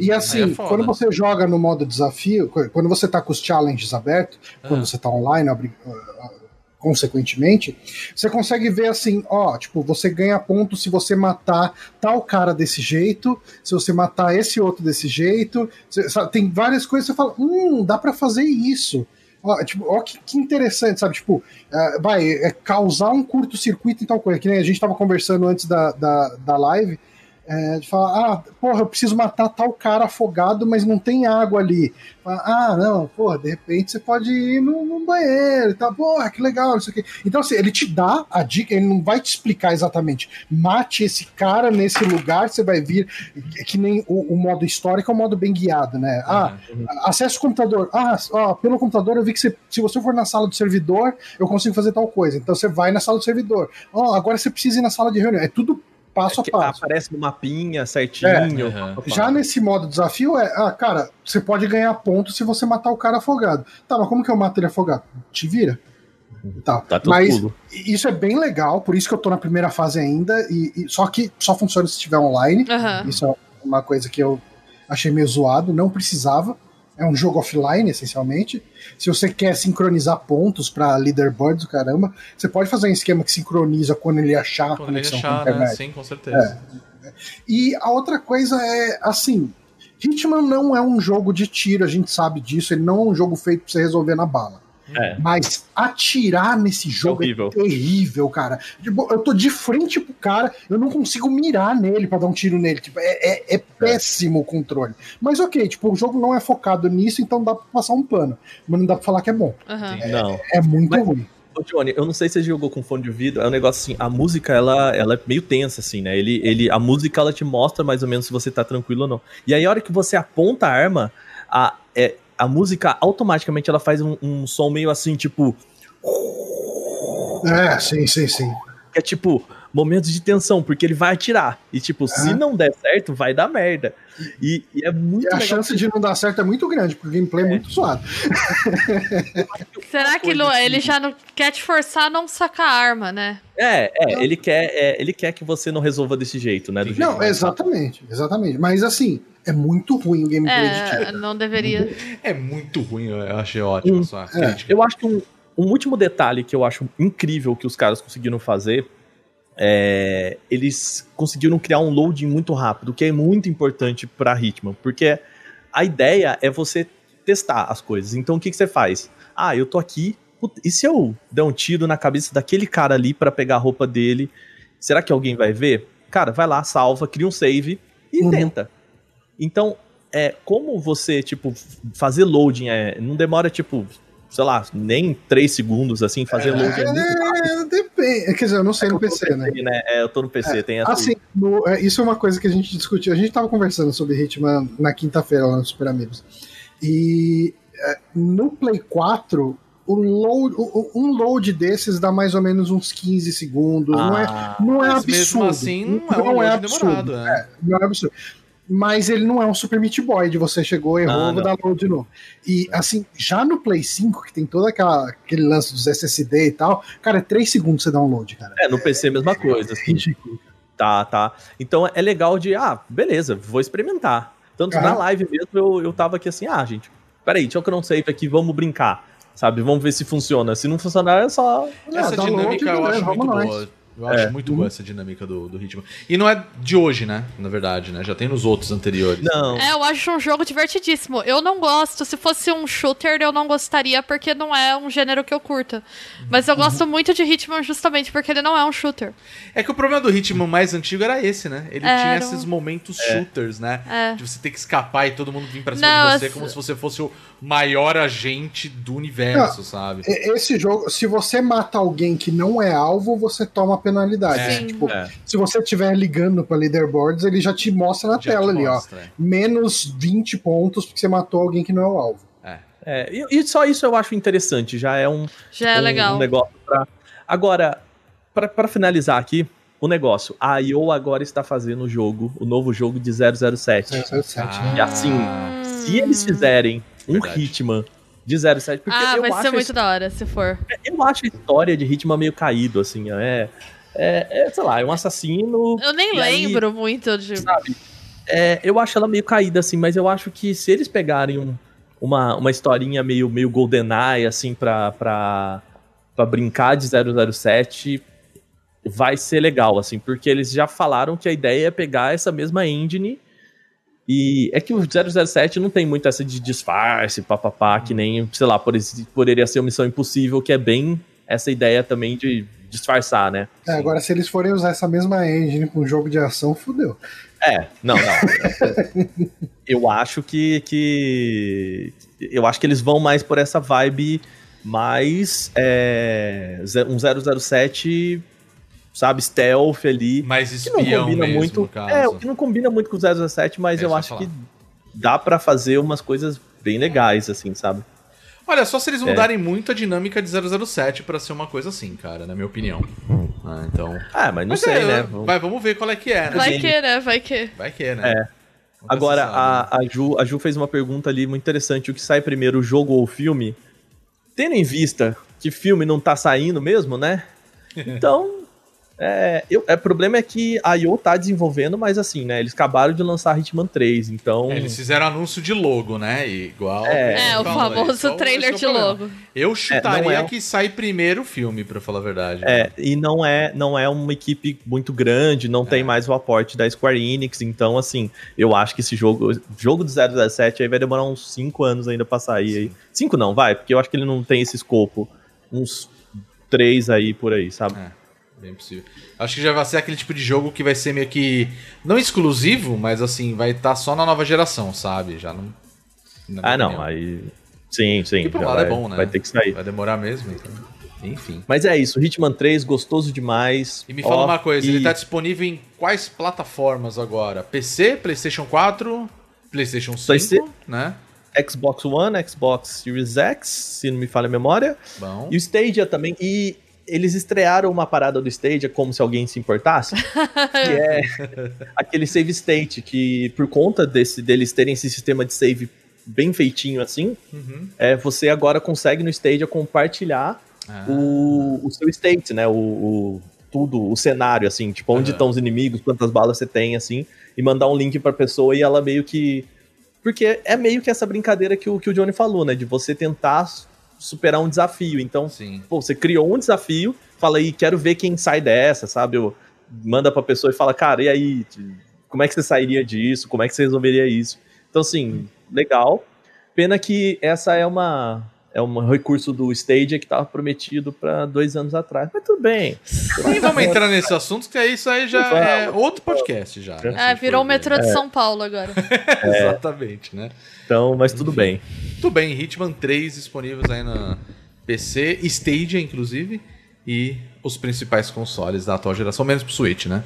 E assim, Aí é foda. quando você joga no modo desafio, quando você tá com os challenges abertos, quando Ah. você tá online, ah, consequentemente, você consegue ver assim, ó, tipo, você ganha ponto se você matar tal cara desse jeito, se você matar esse outro desse jeito, você- sabe, tem várias coisas que você fala, hum, dá pra fazer isso. Ó, tipo, ó que, que interessante, sabe? Tipo, ah, vai, é causar um curto-circuito em tal coisa, que nem a gente tava conversando antes da, da, da live, é, de falar, ah, porra, eu preciso matar tal cara afogado, mas não tem água ali. Ah, não, porra, de repente você pode ir no, no banheiro, tá, porra, que legal, não sei o quê. Então, assim, ele te dá a dica, ele não vai te explicar exatamente. Mate esse cara nesse lugar, você vai vir, que nem o, o modo histórico é um modo bem guiado, né? Ah, Acesso ao computador. Ah, ó, pelo computador eu vi que você- se você for na sala do servidor, eu consigo fazer tal coisa. Então você vai na sala do servidor. Ó, agora você precisa ir na sala de reunião. É tudo passo a Que passo. aparece no mapinha certinho. É. pá. Já nesse modo desafio é, ah, cara, você pode ganhar ponto se você matar o cara afogado. Tá, mas como que eu mato ele afogado? Te vira. Tá. Tá tudo mas pulo. isso é bem legal, por isso que eu tô na primeira fase ainda, e, e- só que só funciona se estiver online. Aham. Isso é uma coisa que eu achei meio zoado, não precisava. É um jogo offline, essencialmente. Se você quer sincronizar pontos pra leaderboards, caramba, você pode fazer um esquema que sincroniza quando ele achar a Quando ele conexão com a achar, né? internet. Sim, com certeza. E a outra coisa é, assim, Hitman não é um jogo de tiro, a gente sabe disso, ele não é um jogo feito pra você resolver na bala. É. Mas atirar nesse jogo é, horrível. terrível, cara. Tipo, eu tô de frente pro cara, eu não consigo mirar nele pra dar um tiro nele. Tipo, é, é- é péssimo o controle. Mas ok, tipo, o jogo não é focado nisso, então dá pra passar um pano. Mas não dá pra falar que é bom. aham. Não. É muito Mas- ruim. Ô, Johnny, eu não sei se você jogou com fone de ouvido, é um negócio assim, a música, ela, ela é meio tensa, assim, né? Ele, ele, a música, ela te mostra mais ou menos se você tá tranquilo ou não. E aí, a hora que você aponta a arma, a, é, a música, automaticamente, ela faz um, um som meio assim, tipo... É, sim, sim, sim. Que é tipo, momentos de tensão, porque ele vai atirar. E tipo, se É. não der certo, vai dar merda. E, e é muito E a chance de não dar certo é muito grande, porque o gameplay é, muito zoado. (laughs) Será que assim. ele já não quer te forçar a não sacar a arma, né? É, é, ele quer, é, ele quer que você não resolva desse jeito, né? Do jeito Não, mais exatamente, exatamente. Mas assim, é muito ruim o gameplay de tiro. É, não deveria. É muito ruim, eu achei ótimo Hum, a sua é. crítica. Eu acho que um, um último detalhe que eu acho incrível que os caras conseguiram fazer é eles conseguiram criar um loading muito rápido, que é muito importante pra Hitman, porque a ideia é você testar as coisas. Então o que, que você faz? Ah, eu tô aqui, e se eu der um tiro na cabeça daquele cara ali pra pegar a roupa dele? Será que alguém vai ver? Cara, vai lá, salva, cria um save e Uhum. tenta. Então, é como você, tipo, fazer loading é, não demora, tipo, sei lá, nem 3 segundos, assim, fazer é muito É, depende. Quer dizer, eu não sei no eu tô PC, né? né? É, eu tô no PC, tem essa. Assim, no- é, isso é uma coisa que a gente discutiu. A gente tava conversando sobre Hitman na quinta-feira lá no Super Amigos. E é, no Play 4, o load, o- um load desses dá mais ou menos uns 15 segundos. não é, Ah, não é Mas absurdo. mesmo assim, não é um load absurdo. demorado, né? Não é absurdo. Mas ele não é um Super Meat Boy de você chegou, errou, Ah, vou dar load de novo. E assim, já no Play 5, que tem todo aquela, aquele lance dos SSD e tal, cara, é 3 segundos você dá um load, cara. É, no PC a mesma coisa, É assim. ridículo. Tá, tá. Então é legal de, ah, beleza, vou experimentar. Tanto Aham. na live mesmo eu, eu tava aqui assim, ah, gente, peraí, deixa eu que eu não save aqui, vamos brincar. Sabe, vamos ver se funciona. Se não funcionar, é só. Essa load, dinâmica eu acho muito boa. Eu acho É. muito boa essa dinâmica do, do ritmo. E não é de hoje, né? Na verdade, né? Já tem nos outros anteriores. Não. É, eu acho um jogo divertidíssimo. Eu não gosto. Se fosse um shooter, eu não gostaria, porque não é um gênero que eu curta. Mas eu gosto muito de Hitman justamente porque ele não é um shooter. É que o problema do Hitman mais antigo era esse, né? Ele Era tinha esses momentos shooters, né? É. De você ter que escapar e todo mundo vir pra cima Não, de você essa- como se você fosse o maior agente do universo, sabe? E- Esse jogo, se você mata alguém que não é alvo, você toma penalidade. É. Sim. Tipo, É. se você estiver ligando pra leaderboards, ele já te mostra na Já tela te ali, ó. é. Menos 20 pontos porque você matou alguém que não é o alvo. É, e, e só isso eu acho interessante, já é um, Já é um, legal. um negócio pra. Agora, pra, pra finalizar aqui, o negócio. A IO agora está fazendo o jogo, o novo jogo de 007. 007, né? E assim, se eles fizerem um Verdade. Hitman de 07, porque Ah, eu vai acho ser a muito da hora, se for. Eu acho a história de Hitman meio caído, assim, é. É, é, sei lá, é um assassino. Eu nem E aí- lembro muito de. Sabe? É, eu acho ela meio caída, assim, mas eu acho que se eles pegarem um- uma, uma historinha meio, meio GoldenEye, assim, pra, pra, pra brincar de 007, vai ser legal, assim, porque eles já falaram que a ideia é pegar essa mesma engine. E é que o 007 não tem muito essa de disfarce, papapá, que nem, sei lá, por, poderia ser uma missão impossível, que é bem essa ideia também de disfarçar, né? É, agora, se eles forem usar essa mesma engine pra um jogo de ação, fudeu. É, não, não. (laughs) eu acho que, que. Eu acho que eles vão mais por essa vibe mais. É, um 007, sabe, stealth ali. Mais Que não espião combina mesmo, muito. no caso. É, o que não combina muito com o 007, mas É, eu acho eu que dá pra fazer umas coisas bem legais, assim, sabe? Olha, só se eles É. mudarem muito a dinâmica de 007 pra ser uma coisa assim, cara, na minha opinião. né? Então. Ah, mas não Mas sei, é, né? Vai, vamos ver qual é que é, né? Vai que, né? Vai que. Vai que é, né? É. Agora, a, a, Ju, a Ju fez uma pergunta ali muito interessante. O que sai primeiro, o jogo ou o filme? Tendo em vista que filme não tá saindo mesmo, né? (laughs) Então, é, eu, é, o problema é que a IO tá desenvolvendo, mas assim, né? Eles acabaram de lançar Hitman 3, então... É, Eles fizeram anúncio de logo, né? Igual. É. É, o Falou, famoso é trailer é de problema. logo. Eu chutaria é que sai primeiro o filme, pra falar a verdade. É, e não é, não é uma equipe muito grande, não tem mais o aporte da Square Enix, então assim, eu acho que esse jogo, jogo do 007 aí vai demorar uns 5 anos ainda pra sair aí. 5 não, vai, porque eu acho que ele não tem esse escopo. Uns 3 aí por aí, sabe? É, bem possível. Acho que já vai ser aquele tipo de jogo que vai ser meio que. Não exclusivo, mas assim, vai estar só na nova geração, sabe? Já não. ah, não, opinião. aí. Sim, sim. Que por um lado é vai, bom, né? Vai ter que sair. Vai demorar mesmo, então. Enfim. Mas é isso, Hitman 3, gostoso demais. E me fala Ó, uma coisa, e- ele tá disponível em quais plataformas agora? PC, PlayStation 4, PlayStation 5, PC. né? Xbox One, Xbox Series X, se não me falha a memória. Bom. E o Stadia também. E eles estrearam uma parada do Stadia como se alguém se importasse. (laughs) que é aquele save state, que por conta desse, deles terem esse sistema de save bem feitinho assim, Uhum. é, você agora consegue no Stadia compartilhar Ah. o, o seu state, né? O, o- tudo, o cenário, assim, tipo, onde Aham. estão os inimigos, quantas balas você tem, assim, e mandar um link pra pessoa e ela meio que. Porque é meio que essa brincadeira que o, que o Johnny falou, né? De você tentar superar um desafio. Então, Sim. pô, você criou um desafio, fala aí, quero ver quem sai dessa, sabe? Eu, manda pra pessoa e fala, cara, e aí? Como é que você sairia disso? Como é que você resolveria isso? Então, assim, legal. Pena que essa é uma. É um recurso do Stadia que estava prometido para dois anos atrás. Mas tudo bem. Nem vamos entrar nesse assunto, que aí isso aí já Vamos, é outro podcast já. né, É, virou o metrô de São Paulo agora. (laughs) Exatamente, né? Então, mas tudo bem. Tudo bem, Hitman 3 disponíveis aí na PC, Stadia, inclusive, e os principais consoles da atual geração, menos pro Switch, né?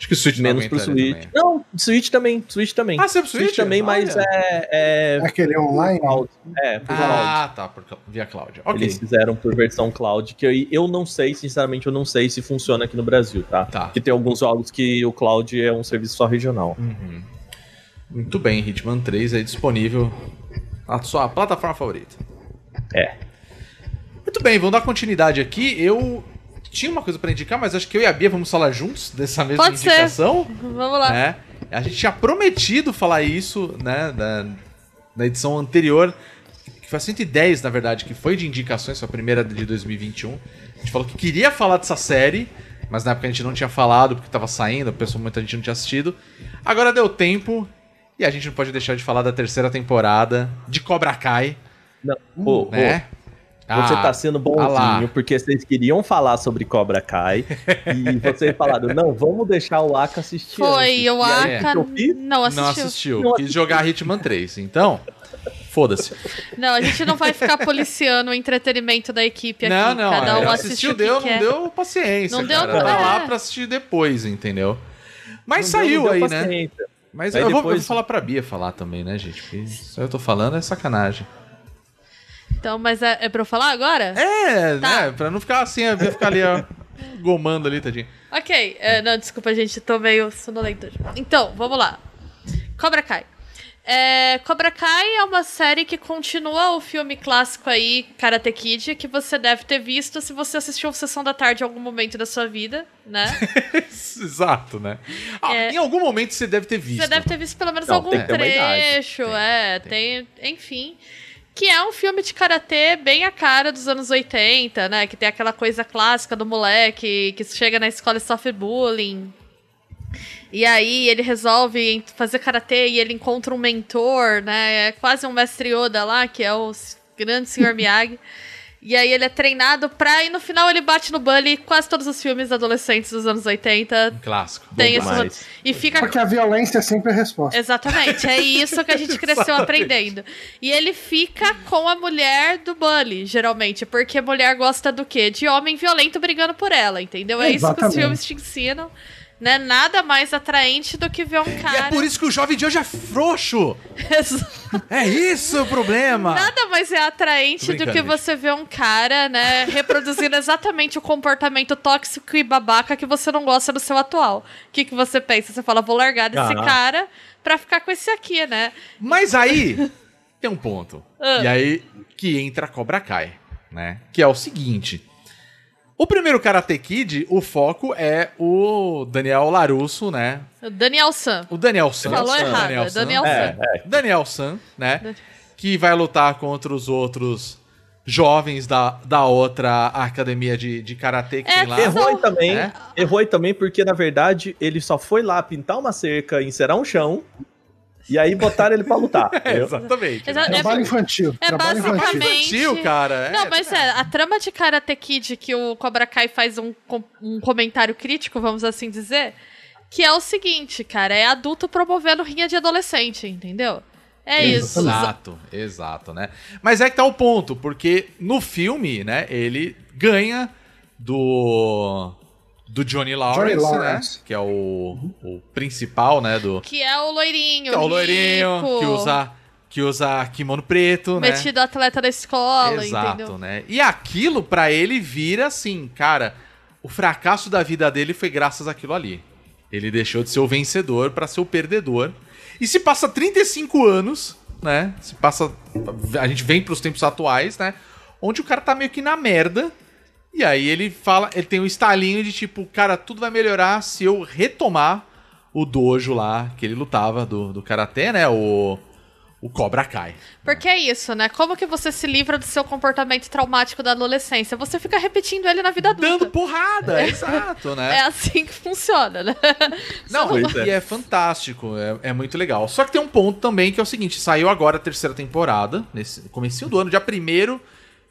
Acho que o Switch Menos não pro Switch. também. Não, Switch também. Switch também. Ah, você é pro Switch? também, mas Olha. é. é É aquele online? cloud. É, por cloud. Ah, tá, por, via cloud. Ok. Eles fizeram por versão cloud, que eu, eu não sei, sinceramente, eu não sei se funciona aqui no Brasil, tá? Tá. Porque tem alguns jogos que o cloud é um serviço só regional. Uhum. Muito bem, Hitman 3 aí disponível na sua plataforma favorita. É. Muito bem, vamos dar continuidade aqui. Eu tinha uma coisa pra indicar, mas acho que eu e a Bia vamos falar juntos dessa mesma Pode ser. indicação. (laughs) Vamos lá. né? A gente tinha prometido falar isso, né, na, na edição anterior, que foi a 110, na verdade, que foi de indicações, foi a primeira de 2021. A gente falou que queria falar dessa série, mas na época a gente não tinha falado porque tava saindo, a pessoa, muita gente não tinha assistido. Agora deu tempo e a gente não pode deixar de falar da terceira temporada de Cobra Kai, Não, ô, ô, né? Você Ah, tá sendo ah lá. bonzinho, porque vocês queriam falar sobre Cobra Kai e (laughs) vocês falaram, não, vamos deixar o Aka assistir. Foi, antes. o Aka não assistiu. Não assistiu, Não quis jogar Hitman 3. Então, foda-se. Não, a gente não vai ficar policiando o entretenimento da equipe aqui. Não, não, Cada um é, assistiu assistiu, deu, não quer. deu paciência. Não deu, cara. não, Tá é. lá pra assistir depois, entendeu? Mas Não deu- saiu deu aí, né? paciência. Mas Aí eu, vou, eu depois- vou falar pra Bia falar também, né, gente? Porque só eu tô falando é sacanagem. Então, mas é, é pra eu falar agora? É, Tá. né? Pra não ficar assim, Bia ficar ali, ó, (laughs) gomando ali, tadinho. Ok, é, não, desculpa, gente, tô meio sonolento. Então, vamos lá. Cobra Kai. É, Cobra Kai é uma série que continua o filme clássico aí, Karate Kid, que você deve ter visto se você assistiu Sessão da Tarde em algum momento da sua vida, né? (laughs) Exato, né? Ah, É. Em algum momento você deve ter visto. Você deve ter visto pelo menos Não, algum tem trecho, Tem, é, tem, enfim. Que é um filme de karatê bem a cara dos anos 80, né? Que tem aquela coisa clássica do moleque que chega na escola e sofre bullying. E aí ele resolve fazer karatê e ele encontra um mentor, né? É quase um mestre Yoda lá, que é o grande senhor Miyagi. (laughs) E aí ele é treinado pra. E no final ele bate no bully quase todos os filmes adolescentes dos anos 80. Um clássico. Tem Bom demais. esse. E fica Porque a violência é sempre a resposta. Exatamente, é isso que a gente cresceu aprendendo. E ele fica com a mulher do Bully, geralmente, porque mulher gosta do quê? De homem violento brigando por ela, entendeu? É isso que os filmes te ensinam. Né? Nada mais atraente do que ver um E cara. é por isso que o jovem de hoje é frouxo. É isso o problema. Nada mais é atraente do que você ver um cara, né, reproduzindo exatamente o comportamento tóxico e babaca que você não gosta do seu atual. O que, que você pensa? Você fala, vou largar desse Ah. cara pra ficar com esse aqui, né? Mas aí tem um ponto. Ah. E aí que entra a Cobra Kai, né? Que é o seguinte. O primeiro Karate Kid, o foco é o Daniel Larusso, né? O Daniel San. O Daniel San. Falou San. errado, Daniel é San. Daniel É, San. é. Daniel San, né? Que vai lutar contra os outros jovens da, da outra academia de, de karatê que É, tem lá. Errou aí também. É? Errou aí também porque, na verdade, ele só foi lá pintar uma cerca, encerar um chão. E aí botaram ele pra lutar. (laughs) É, exatamente. Exa- é- Trabalho infantil. É trabalho infantil. basicamente. Infantil, cara. é. Não, mas é, a trama de Karate Kid que o Cobra Kai faz um, um comentário crítico, vamos assim dizer, que é o seguinte, cara, é adulto promovendo rinha de adolescente, entendeu? É isso. Exato, exato, né? Mas é que tá o ponto, porque no filme, né, ele ganha do do Johnny Lawrence, Johnny Lawrence. né? Que é o, o principal, né, do Que é o loirinho, que é o loirinho rico, que usa que usa kimono preto, né? metido atleta da escola, Exato, entendeu? né? E aquilo pra ele vira assim, cara, o fracasso da vida dele foi graças àquilo ali. Ele deixou de ser o vencedor pra ser o perdedor. E se passa 35 anos, né? Se passa a gente vem pros tempos atuais, né? Onde o cara tá meio que na merda. E aí ele fala, ele tem um estalinho de tipo, cara, tudo vai melhorar se eu retomar o dojo lá que ele lutava do, do karatê, né? O o Cobra Kai. Porque é isso, né? Como que você se livra do seu comportamento traumático da adolescência? Você fica repetindo ele na vida adulta. Dando porrada, exato, né? É assim que funciona, né? Não, é. e é fantástico, é, é muito legal. Só que tem um ponto também que é o seguinte: saiu agora a terceira temporada, nesse comecinho do ano, dia primeiro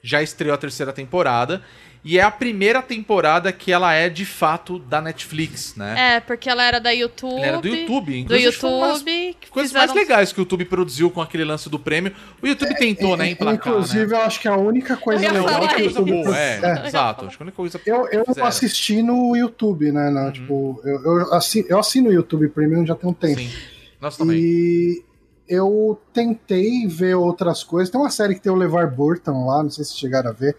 já estreou a terceira temporada. E é a primeira temporada que ela é de fato da Netflix, né? É, porque ela era da YouTube. Ela era do YouTube, Do inclusive das YouTube. Coisas fizeram- mais legais que o YouTube produziu com aquele lance do prêmio. O YouTube tentou, né, emplacar, Inclusive, né? eu acho que a única coisa legal que o. YouTube é, É. exato. Acho que a única coisa Eu, eu fizeram. assisti no YouTube, né? Uhum. não, Tipo, eu, eu, assino, eu assino o YouTube Premium já tem um tempo. Sim. Nós também. E eu tentei ver outras coisas. Tem uma série que tem o Levar Burton lá, não sei se chegaram a ver.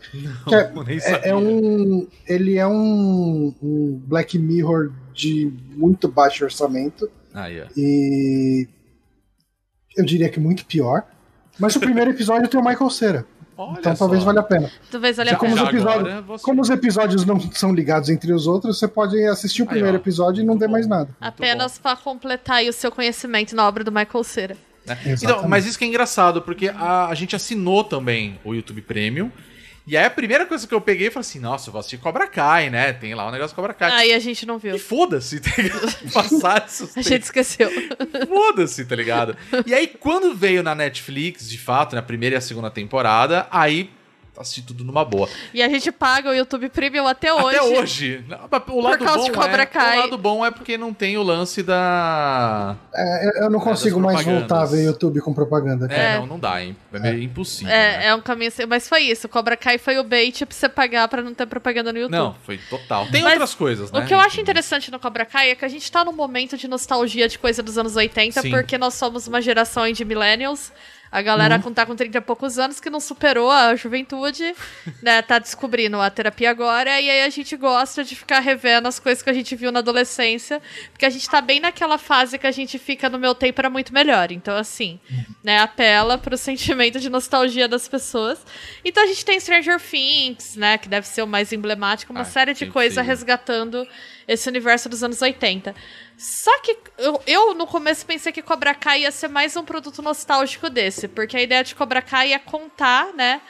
que é, (laughs) nem é- sabia. é um. Ele é um, um Black Mirror de muito baixo orçamento. Aí, ó. E eu diria que muito pior. Mas o primeiro episódio tem o Michael Cera. Olha então só. talvez valha a pena. Talvez valha a Como os, pena. episódios, agora você- como os episódios não são ligados entre os outros, você pode assistir o Aí, primeiro ó. episódio e não bom. mais nada. Apenas pra completar aí o seu conhecimento na obra do Michael Cera. Né? Então, mas isso que é engraçado, porque a, a gente assinou também o YouTube Premium. E aí a primeira coisa que eu peguei e falei assim, nossa, eu vou assistir Cobra Kai, né? Tem lá o negócio Cobra Kai. Aí a gente não E viu. foda-se, tá ligado? (laughs) Passar A gente esqueceu. Foda-se, tá ligado? E aí, quando veio na Netflix, de fato, na primeira e a segunda temporada, aí assisti tudo numa boa. E a gente paga o YouTube Premium até hoje. Até hoje. O lado causa bom de Cobra é, Kai. O lado bom é porque não tem o lance da. É, eu- não É, consigo das mais voltar a ver YouTube com propaganda. cara. É, É. não, não dá, hein? É meio impossível. né? É, é um caminho assim. Mas foi isso. Cobra Kai foi o bait pra você pagar pra não ter propaganda no YouTube. Não, foi total. Tem Mas outras coisas, né? O que eu acho interessante no Cobra Kai é que a gente tá num momento de nostalgia de coisa dos anos 80, Sim. porque nós somos uma geração de millennials. A galera Uhum. com, tá com 30 e poucos anos que não superou a juventude, (laughs) né? Tá descobrindo a terapia agora. E aí a gente gosta de ficar revendo as coisas que a gente viu na adolescência. Porque a gente tá bem naquela fase que a gente fica no meu tempo era muito melhor. Então, assim, né? Apela pro sentimento de nostalgia das pessoas. Então a gente tem Stranger Things, né? Que deve ser o mais emblemático. Uma Ah, série de coisas resgatando esse universo dos anos 80. Só que eu, eu, no começo pensei que Cobra Kai ia ser mais um produto nostálgico desse, porque a ideia de Cobra Kai é contar, né,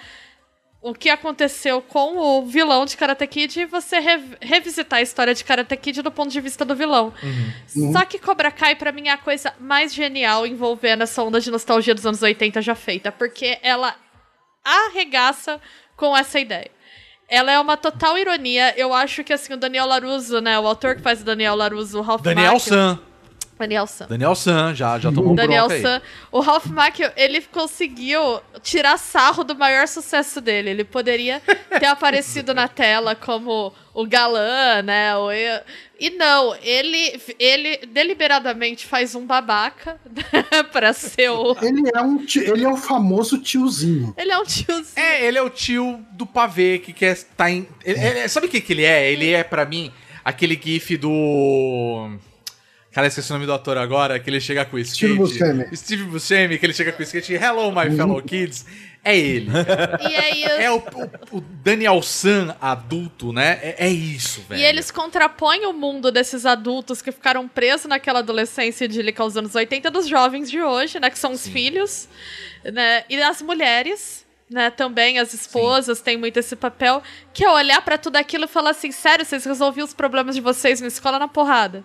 o que aconteceu com o vilão de Karate Kid e você rev- revisitar a história de Karate Kid do ponto de vista do vilão. Só que Cobra Kai, pra mim, é a coisa mais genial envolvendo essa onda de nostalgia dos anos 80 já feita, porque ela arregaça com essa ideia. Ela é uma total ironia. Eu acho que, assim, o Daniel Laruso, né? O autor que faz o Daniel Laruso, o Ralph Daniel Macchio- San. Daniel San. Daniel San, já, já tomou um Daniel. San. O Ralph Macchio, ele conseguiu tirar sarro do maior sucesso dele. Ele poderia ter (laughs) aparecido na tela como o galã, né? O... E não, ele, ele deliberadamente faz um babaca (laughs) pra ser o. Ele é, um, ti- ele é o famoso tiozinho. Ele é um tiozinho. É, ele é o tio do pavê que quer estar em. ele- ele- sabe o que, que ele é? Ele é, pra mim, aquele gif do. Cara, esqueci o nome do ator agora, que ele chega com o skate. Steve Buscemi. Steve Buscemi, que ele chega com o skate. Hello, my fellow kids. É ele. E aí, É o, o- o Daniel San adulto, né? É, é isso, velho. E eles contrapõem o mundo desses adultos que ficaram presos naquela adolescência idílica aos anos 80 dos jovens de hoje, né? Que são os filhos, né? E as mulheres, né? Também as esposas têm muito esse papel, que é olhar pra tudo aquilo e falar assim, sério, vocês resolviam os problemas de vocês na escola na porrada.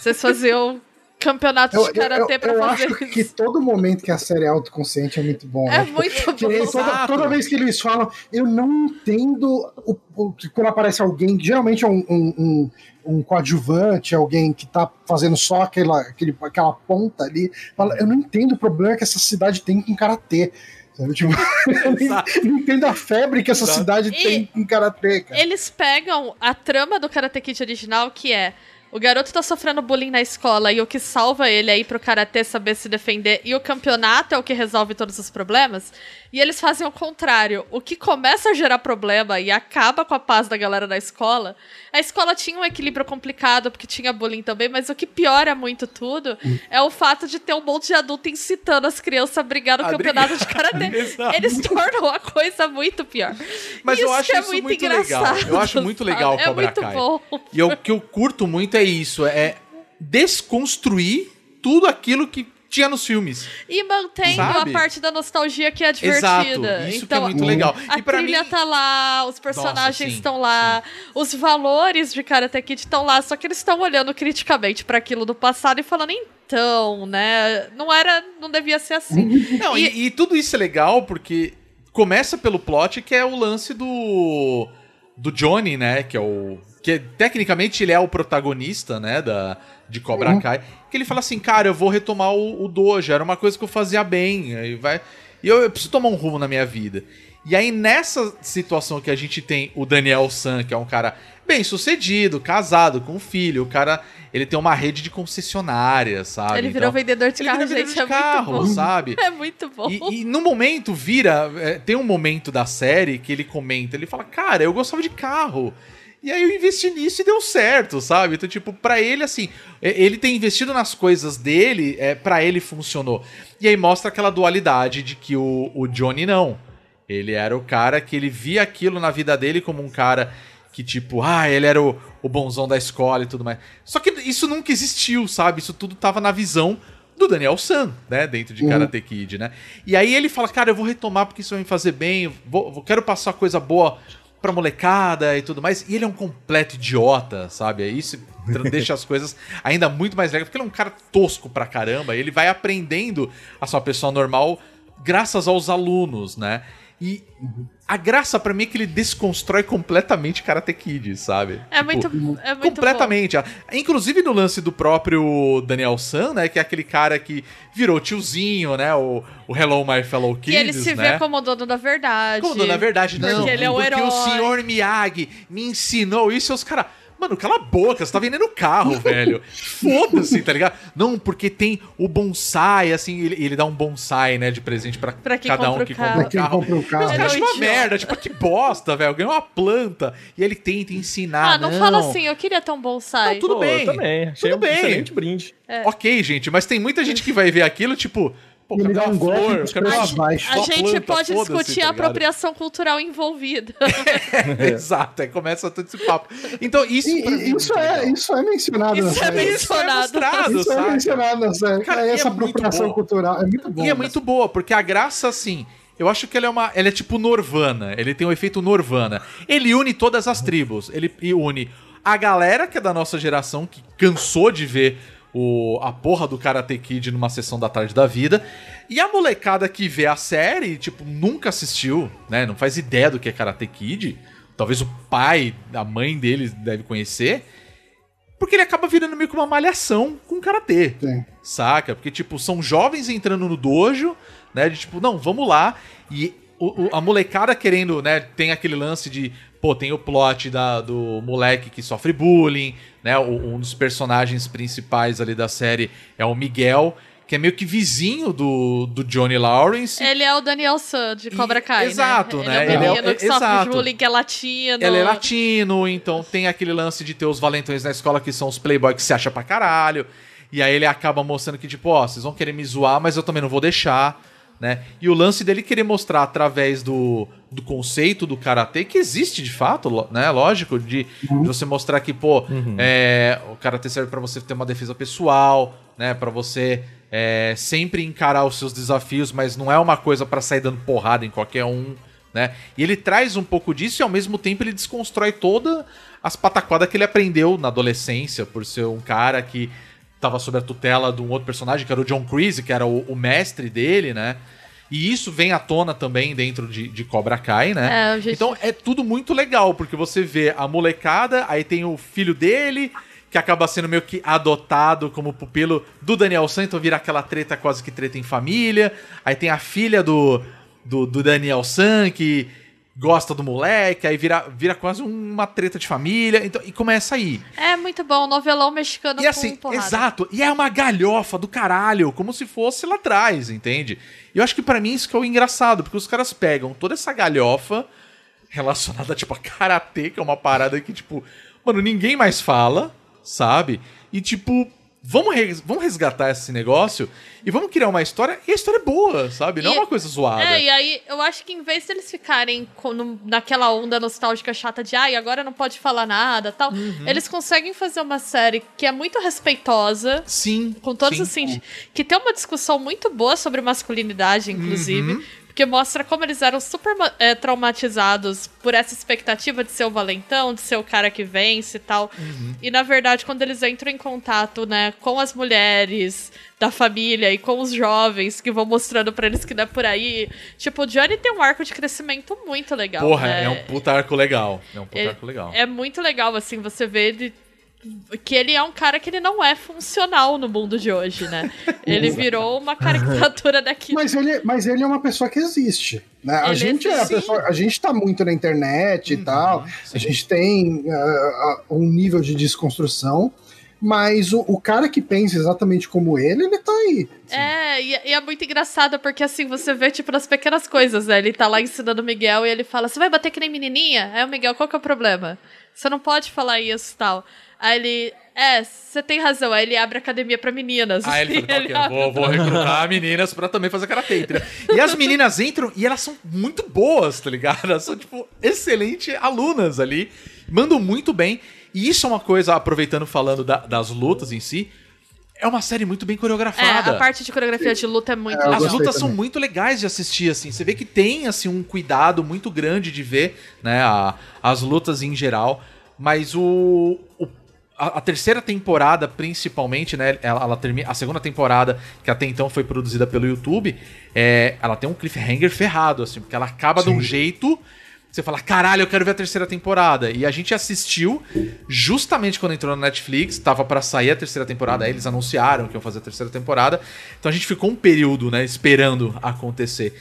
Vocês faziam campeonatos Eu, de karatê eu, pra eu fazer acho isso. que todo momento que a série é autoconsciente é muito bom. É né? Tipo, muito bom. toda, Exato. toda vez que eles falam, eu não entendo o, o- quando aparece alguém, que geralmente é um, um, um, um coadjuvante, alguém que tá fazendo só aquela, aquele, aquela ponta ali, fala, eu não entendo o problema que essa cidade tem com karatê. Tipo, (laughs) eu não, entendo a febre que essa cidade E- tem com karatê, cara. Eles pegam a trama do Karate Kid original, que é o garoto tá sofrendo bullying na escola e o que salva ele ir pro karatê saber se defender e o campeonato é o que resolve todos os problemas. E eles fazem o contrário. O que começa a gerar problema e acaba com a paz da galera da escola. A escola tinha um equilíbrio complicado porque tinha bullying também, mas o que piora muito tudo é o fato de ter um monte de adulto incitando as crianças a brigar no A campeonato de karatê. (laughs) Eles tornam a coisa muito pior. Mas eu Isso acho que é isso muito muito, legal. Eu acho muito legal o? É Cobra muito Kai. bom. E eu- o que eu curto muito é isso, é desconstruir tudo aquilo que tinha nos filmes. E mantendo Sabe? a parte da nostalgia que é Exato. divertida. Isso então, que é muito legal. A E pra trilha mim, tá lá, os personagens sim, estão lá, os valores de Karate Kid estão lá, só que eles estão olhando criticamente para aquilo do passado e falando, então, né, não era, não devia ser assim. (laughs) Não, e, e tudo isso é legal porque começa pelo plot que é o lance do do Johnny, né, que é o que tecnicamente ele é o protagonista, né, da de Cobra Kai, que ele fala assim, cara, eu vou retomar o, o dojo, era uma coisa que eu fazia bem, aí vai e eu, eu preciso tomar um rumo na minha vida. E aí nessa situação que a gente tem o Daniel San, que é um cara bem sucedido, casado, com um filho, o cara, ele tem uma rede de concessionárias, sabe? ele virou Então, vendedor de ele carro, vendedor gente, de é carro, muito bom. sabe? (laughs) É muito bom. E, e no momento vira. é, tem um momento da série que ele comenta, ele fala, cara, eu gostava de carro. E aí eu investi nisso e deu certo, sabe? Então, tipo, pra ele, assim, ele tem investido nas coisas dele, é, para ele funcionou. E aí mostra aquela dualidade de que o, o Johnny não. Ele era o cara que ele via aquilo na vida dele como um cara que, tipo, ah, ele era o, o bonzão da escola e tudo mais. Só que isso nunca existiu, sabe? Isso tudo tava na visão do Daniel San, né? Dentro de Karate Kid, né? E aí ele fala, cara, eu vou retomar porque isso vai me fazer bem, eu vou, quero passar coisa boa pra molecada e tudo mais. E ele é um completo idiota, sabe? Isso (laughs) deixa as coisas ainda muito mais legais, porque ele é um cara tosco pra caramba. Ele vai aprendendo a sua pessoa normal graças aos alunos, né? E a graça pra mim é que ele desconstrói completamente Karate Kid, sabe? É Tipo, muito, é muito completamente. Inclusive no lance do próprio Daniel San, né? Que é aquele cara que virou tiozinho, né? O, o Hello My Fellow bom. Kids, Que ele se né? vê como dono da verdade. Como na verdade, não. Porque ele é o porque herói. o senhor Miyagi me ensinou isso e os caras. Mano, cala a boca, você tá vendendo carro, velho. Foda-se, tá ligado? Não, porque tem o bonsai, assim, ele, ele dá um bonsai, né, de presente pra, Pra cada um compra o que carro. compra Pra o quem carro. compra o carro. É um acham uma merda, tipo, que bosta, velho. Ganhou uma planta e ele tenta ensinar. Ah, não, fala assim, eu queria ter um bonsai. Não, tudo Pô, bem. Eu também. Achei Tudo um bem. excelente brinde. Ok, gente, mas tem muita gente que vai ver aquilo, tipo, pô, Ele cadê dá um golpe flor? Cadê preços baixos. A gente planta? pode Foda-se, discutir tá a apropriação cultural envolvida. (laughs) Exato, aí começa todo esse papo. Então, isso E- e isso, é, isso é mencionado na Isso é série. mencionado. Isso é mostrado, Isso é sabe? mencionado na série. Cara, e essa é muito apropriação cultural é muito bom. E é muito boa, porque a graça, assim, eu acho que ela é uma. Ela é tipo Norvana. Ele tem o efeito Norvana. Ele une todas as tribos. Ele une a galera que é da nossa geração, que cansou de ver o, a porra do Karate Kid numa sessão da tarde da vida. E a molecada que vê a série, tipo, nunca assistiu, né? Não faz ideia do que é Karate Kid. Talvez o pai, a mãe deles deve conhecer. Porque ele acaba virando meio que uma malhação com karatê. Sim. Saca? Porque, tipo, são jovens entrando no dojo, né? De tipo, não, vamos lá. E o- o- a molecada querendo, né? Tem aquele lance de. Pô, tem o plot da, do moleque que sofre bullying, né? o- um dos personagens principais ali da série é o Miguel, que é meio que vizinho do, do Johnny Lawrence. Ele é o Daniel San de Cobra E- Kai, exato, né? né? Ele é o Ele é que exato. sofre bullying, que é latino. Ele é latino, então tem aquele lance de ter os valentões na escola que são os playboy que se acha pra caralho. E aí ele acaba mostrando que, tipo, ó, vocês vão querer me zoar, mas eu também não vou deixar, né? E o lance dele querer mostrar através do, do conceito do karatê, que existe de fato, né? Lógico, de, de você mostrar que, pô, é, o karatê serve pra você ter uma defesa pessoal, né? Pra você é, sempre encarar os seus desafios, mas não é uma coisa pra sair dando porrada em qualquer um né? E ele traz um pouco disso e ao mesmo tempo ele desconstrói toda as pataquadas que ele aprendeu na adolescência, por ser um cara que tava sob a tutela de um outro personagem, que era o John Creasy, que era o, o mestre dele, né? E isso vem à tona também dentro de, de Cobra Kai, né? É, gente- Então é tudo muito legal, porque você vê a molecada, aí tem o filho dele, que acaba sendo meio que adotado como pupilo do Daniel San, então vira aquela treta quase que treta em família. Aí tem a filha do, do, do Daniel San, que gosta do moleque, aí vira, vira quase uma treta de família. Então, e começa aí. É muito bom, novelão mexicano E assim, porrada. exato. E é uma galhofa do caralho, como se fosse lá atrás, entende? E eu acho que pra mim isso que é o engraçado, porque os caras pegam toda essa galhofa relacionada, (laughs) tipo, a karatê, que é uma parada que, tipo, mano, ninguém mais fala, sabe? E, tipo, vamos, res- vamos resgatar esse negócio e vamos criar uma história, e a história é boa, sabe? Não é uma coisa zoada. É, e aí eu acho que em vez deles ficarem com- no- naquela onda nostálgica chata de ai, agora não pode falar nada tal, Uhum. eles conseguem fazer uma série que é muito respeitosa, Sim. com todos sim. os sentidos. Que tem uma discussão muito boa sobre masculinidade, inclusive. Uhum. Porque mostra como eles eram super eh, traumatizados por essa expectativa de ser o valentão, de ser o cara que vence e tal. Uhum. E na verdade, quando eles entram em contato, né, com as mulheres da família e com os jovens que vão mostrando pra eles que não é por aí. Tipo, o Johnny tem um arco de crescimento muito legal. Porra, né? é um puta arco legal. É um puta É- arco legal. É muito legal, assim, você vê ele. Que ele é um cara que ele não é funcional no mundo de hoje, né? Ele virou uma caricatura daquilo. Mas ele, mas ele é uma pessoa que existe. Né? A Ele gente é a pessoa, a gente tá muito na internet e tal. A gente tem ah, um nível de desconstrução. Mas o, o cara que pensa exatamente como ele, ele tá aí. É, e, e é muito engraçado porque assim, você vê, tipo, nas pequenas coisas, né? Ele tá lá ensinando o Miguel e ele fala: Você vai bater que nem menininha? Aí o Miguel, qual que é o problema? Você não pode falar isso e tal. Aí ele. É, você tem razão. Aí ele abre academia pra meninas. Ah, ele falou, (laughs) Ele tá, ok, eu vou, vou recrutar meninas pra também fazer karatê. entendeu? E as meninas entram e elas são muito boas, tá ligado? Elas são, tipo, excelentes alunas ali. Mandam muito bem. E isso é uma coisa, aproveitando falando da- das lutas em si, é uma série muito bem É, coreografada. a parte de coreografia de luta é muito É, As legal. gostei lutas são muito legais de assistir, assim. Você vê que tem, assim, um cuidado muito grande de ver, né, a- as lutas em geral. Mas o... o- a, a terceira temporada, principalmente, né, ela, ela termina... A segunda temporada, que até então foi produzida pelo YouTube, é, ela tem um cliffhanger ferrado, assim. Porque ela acaba de um jeito... Você fala, caralho, eu quero ver a terceira temporada. E a gente assistiu justamente quando entrou na Netflix, tava pra sair a terceira temporada, aí eles anunciaram que iam fazer a terceira temporada. Então a gente ficou um período, né, esperando acontecer.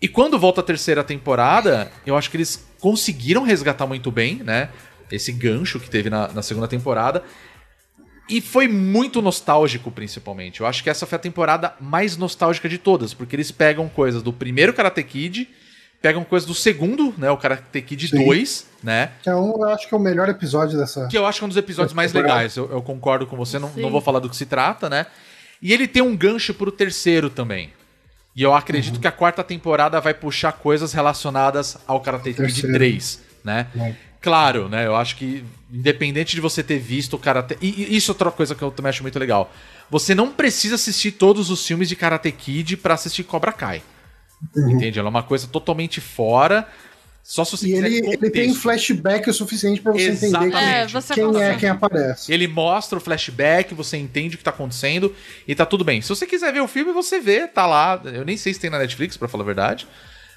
E quando volta a terceira temporada, eu acho que eles conseguiram resgatar muito bem, né? Esse gancho que teve na, na segunda temporada. E foi muito nostálgico, principalmente. Eu acho que essa foi a temporada mais nostálgica de todas, porque eles pegam coisas do primeiro Karate Kid, pegam coisas do segundo, né? O Karate Kid Sim. 2, né? Que é um, eu acho que é o melhor episódio dessa. Que eu acho que é um dos episódios mais legais. Eu, eu concordo com você, não, Sim. não vou falar do que se trata, né? E ele tem um gancho pro terceiro também. E eu acredito Uhum. que a quarta temporada vai puxar coisas relacionadas ao Karate Kid Terceiro. 3, né? É. Claro, né? Eu acho que, independente de você ter visto o Karate... E, e isso é outra coisa que eu também acho muito legal. Você não precisa assistir todos os filmes de Karate Kid pra assistir Cobra Kai. Uhum. Entende? Ela é uma coisa totalmente fora. Só se você E quiser ele, ele tem contexto. flashback o suficiente pra você Exatamente. entender É, você quem é quem aparece. Ele mostra o flashback, você entende o que tá acontecendo e tá tudo bem. Se você quiser ver o filme, você vê, tá lá. Eu nem sei se tem na Netflix, pra falar a verdade,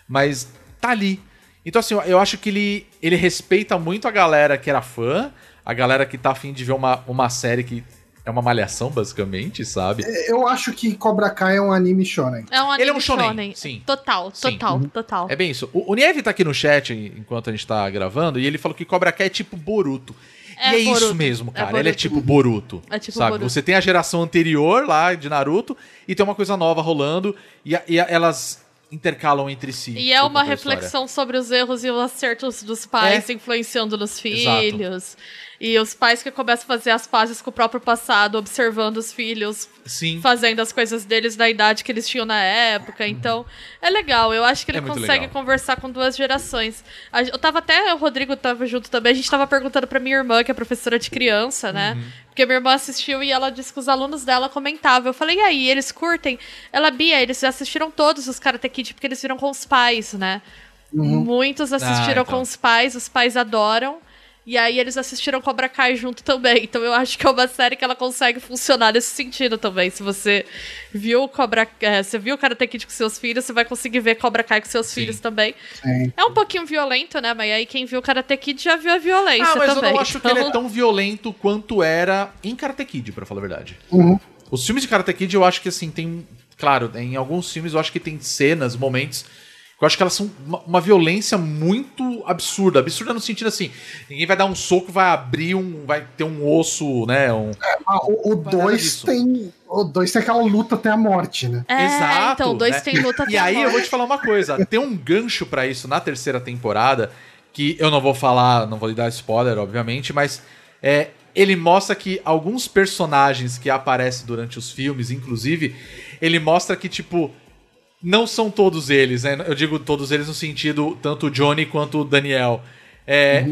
mas tá ali. Então, assim, eu- acho que ele, ele respeita muito a galera que era fã, a galera que tá afim de ver uma, uma série que é uma malhação, basicamente, sabe? Eu acho que Cobra Kai é um anime shonen. É um anime Ele é um shonen, sim. Total, Sim. total, total. É bem isso. O, o Nieve tá aqui no chat enquanto a gente tá gravando e ele falou que Cobra Kai é tipo Boruto. É e é isso Boruto. mesmo, É cara. Ele é tipo Boruto. É tipo sabe? Boruto. Você tem a geração anterior lá de Naruto e tem uma coisa nova rolando e, a- e a- elas intercalam entre si. E é por uma reflexão sobre os erros e os acertos dos pais É. influenciando nos Exato. E os pais que começam a fazer as pazes com o próprio passado, observando os filhos Sim. fazendo as coisas deles na idade que eles tinham na época. Então, é legal. Eu acho que ele É consegue legal. conversar com duas gerações. A- Eu tava até, o Rodrigo tava junto também, a gente tava perguntando pra minha irmã, que é professora de criança, né? Uhum. Porque minha irmã assistiu e ela disse que os alunos dela comentavam. Eu falei, e aí, eles curtem? Ela, Bia, eles assistiram todos os Karate Kid porque eles viram com os pais, né? Muitos assistiram Ah, então. com os pais, os pais adoram. E aí eles assistiram Cobra Kai junto também. Então eu acho que é uma série que ela consegue funcionar nesse sentido também. Se você viu Cobra é, você viu Karate Kid com seus filhos, você vai conseguir ver Cobra Kai com seus Sim. filhos também. Sim. É um pouquinho violento, né? Mas aí quem viu Karate Kid já viu a violência Ah, mas também. eu não acho que ele é Então, tão violento quanto era em Karate Kid, pra falar a verdade. Uhum. Os filmes de Karate Kid, eu acho que assim, tem. Claro, em alguns filmes eu acho que tem cenas, momentos. Que Eu acho que elas são uma, uma violência muito absurda. Absurda no sentido assim: ninguém vai dar um soco, vai abrir um. Vai ter um osso, né? Um, Ah, o Nada 2 disso. tem. O 2 tem aquela luta até a morte, né? É, Exato. então, dois né? tem luta E até a aí eu vou morte. te falar uma coisa: tem um gancho pra isso na terceira temporada, que eu não vou falar, não vou lhe dar spoiler, obviamente, mas é, ele mostra que alguns personagens que aparecem durante os filmes, inclusive, ele mostra que, tipo. Não são todos eles, né? Eu digo todos eles no sentido tanto o Johnny quanto o Daniel. É,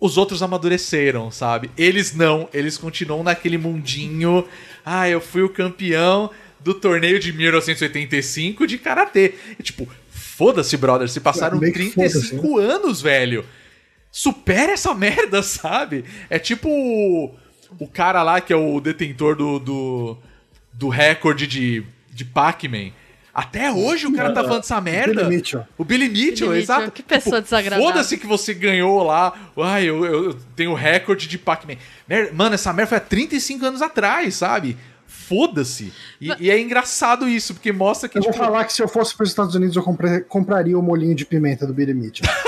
os outros amadureceram, sabe? Eles não, eles continuam naquele mundinho. Ah, eu fui o campeão do torneio de 1985 de karatê. E, tipo, foda-se, brother, se passaram É, que 35 anos, velho. Supera essa merda, (laughs) sabe? É tipo o, o cara lá que é o detentor do, do, do recorde de, de Pac-Man. Até hoje o cara tá falando essa merda. Billy Mitchell. O Billy Mitchell, Billy exato. Mitchell, que pessoa desagradável. Foda-se que você ganhou lá. Ai, eu, eu tenho recorde de Pac-Man. Mano, essa merda foi há 35 anos atrás, sabe? Foda-se. E, e é engraçado isso, porque mostra que, Eu vou tipo, falar que se eu fosse para os Estados Unidos, eu compre- compraria o molinho de pimenta do Billy Mitchell. (laughs)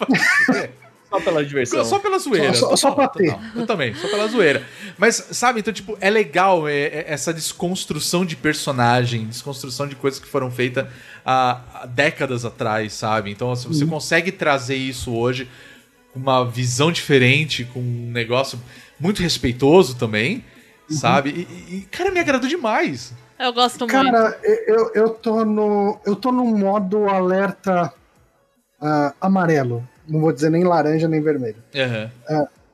(laughs) Só pela diversão. Só pela zoeira. Só- só- só pra ter. Eu também, só pela zoeira. Mas, sabe, então, tipo, é legal é, é, essa desconstrução de personagem, desconstrução de coisas que foram feitas há, há décadas atrás, sabe? Então, se você consegue trazer isso hoje com uma visão diferente, com um negócio muito respeitoso também, sabe? E, e- cara, me agradou demais. Eu gosto muito. Cara, eu, eu tô no. Eu tô no modo alerta ah, amarelo. Não vou dizer nem laranja nem vermelho.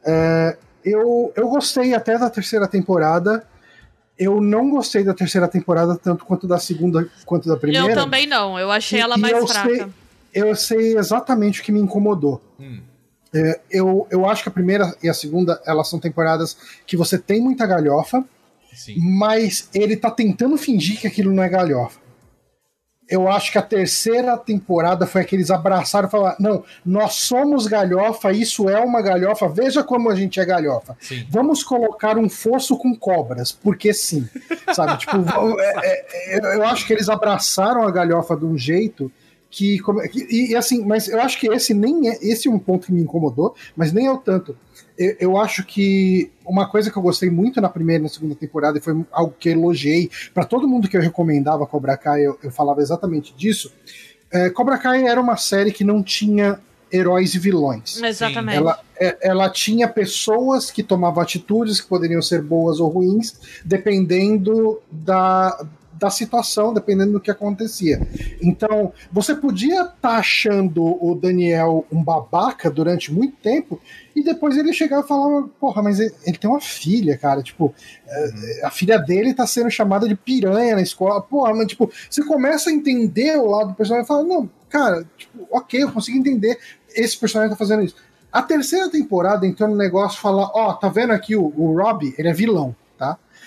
É, eu, eu gostei até da terceira temporada. Eu não gostei da terceira temporada tanto quanto da segunda quanto da primeira. Eu também não, eu achei E- ela mais eu fraca. sei- eu sei exatamente o que me incomodou. Hum. É, eu, eu acho que a primeira e a segunda elas são temporadas que você tem muita galhofa, Sim. mas ele tá tentando fingir que aquilo não é galhofa. Eu acho que a terceira temporada foi a que eles abraçaram e falaram: não, nós somos galhofa, isso é uma galhofa, veja como a gente é galhofa. Sim. Vamos colocar um fosso com cobras, porque sim. Sabe? (laughs) tipo, é- é- é- eu acho que eles abraçaram a galhofa de um jeito que- E, e assim, mas eu acho que esse nem é. Esse é um ponto que me incomodou, mas nem é o tanto. Eu, eu acho que uma coisa que eu gostei muito na primeira e na segunda temporada, e foi algo que eu elogiei para todo mundo que eu recomendava Cobra Kai, eu, eu falava exatamente disso. É, Cobra Kai era uma série que não tinha heróis e vilões. Exatamente. Ela, é- ela tinha pessoas que tomavam atitudes que poderiam ser boas ou ruins, dependendo da, da situação, dependendo do que acontecia. Então, você podia estar achando o Daniel um babaca durante muito tempo, e depois ele chegava e falava: Porra, mas ele, ele tem uma filha, cara. Tipo, é, a filha dele tá sendo chamada de piranha na escola. Porra, mas tipo, você começa a entender o lado do personagem e fala: Não, cara, tipo, ok, eu consigo entender esse personagem tá fazendo isso. A terceira temporada entrou no negócio e fala: Ó, tá vendo aqui o, o Rob? Ele é vilão, tá?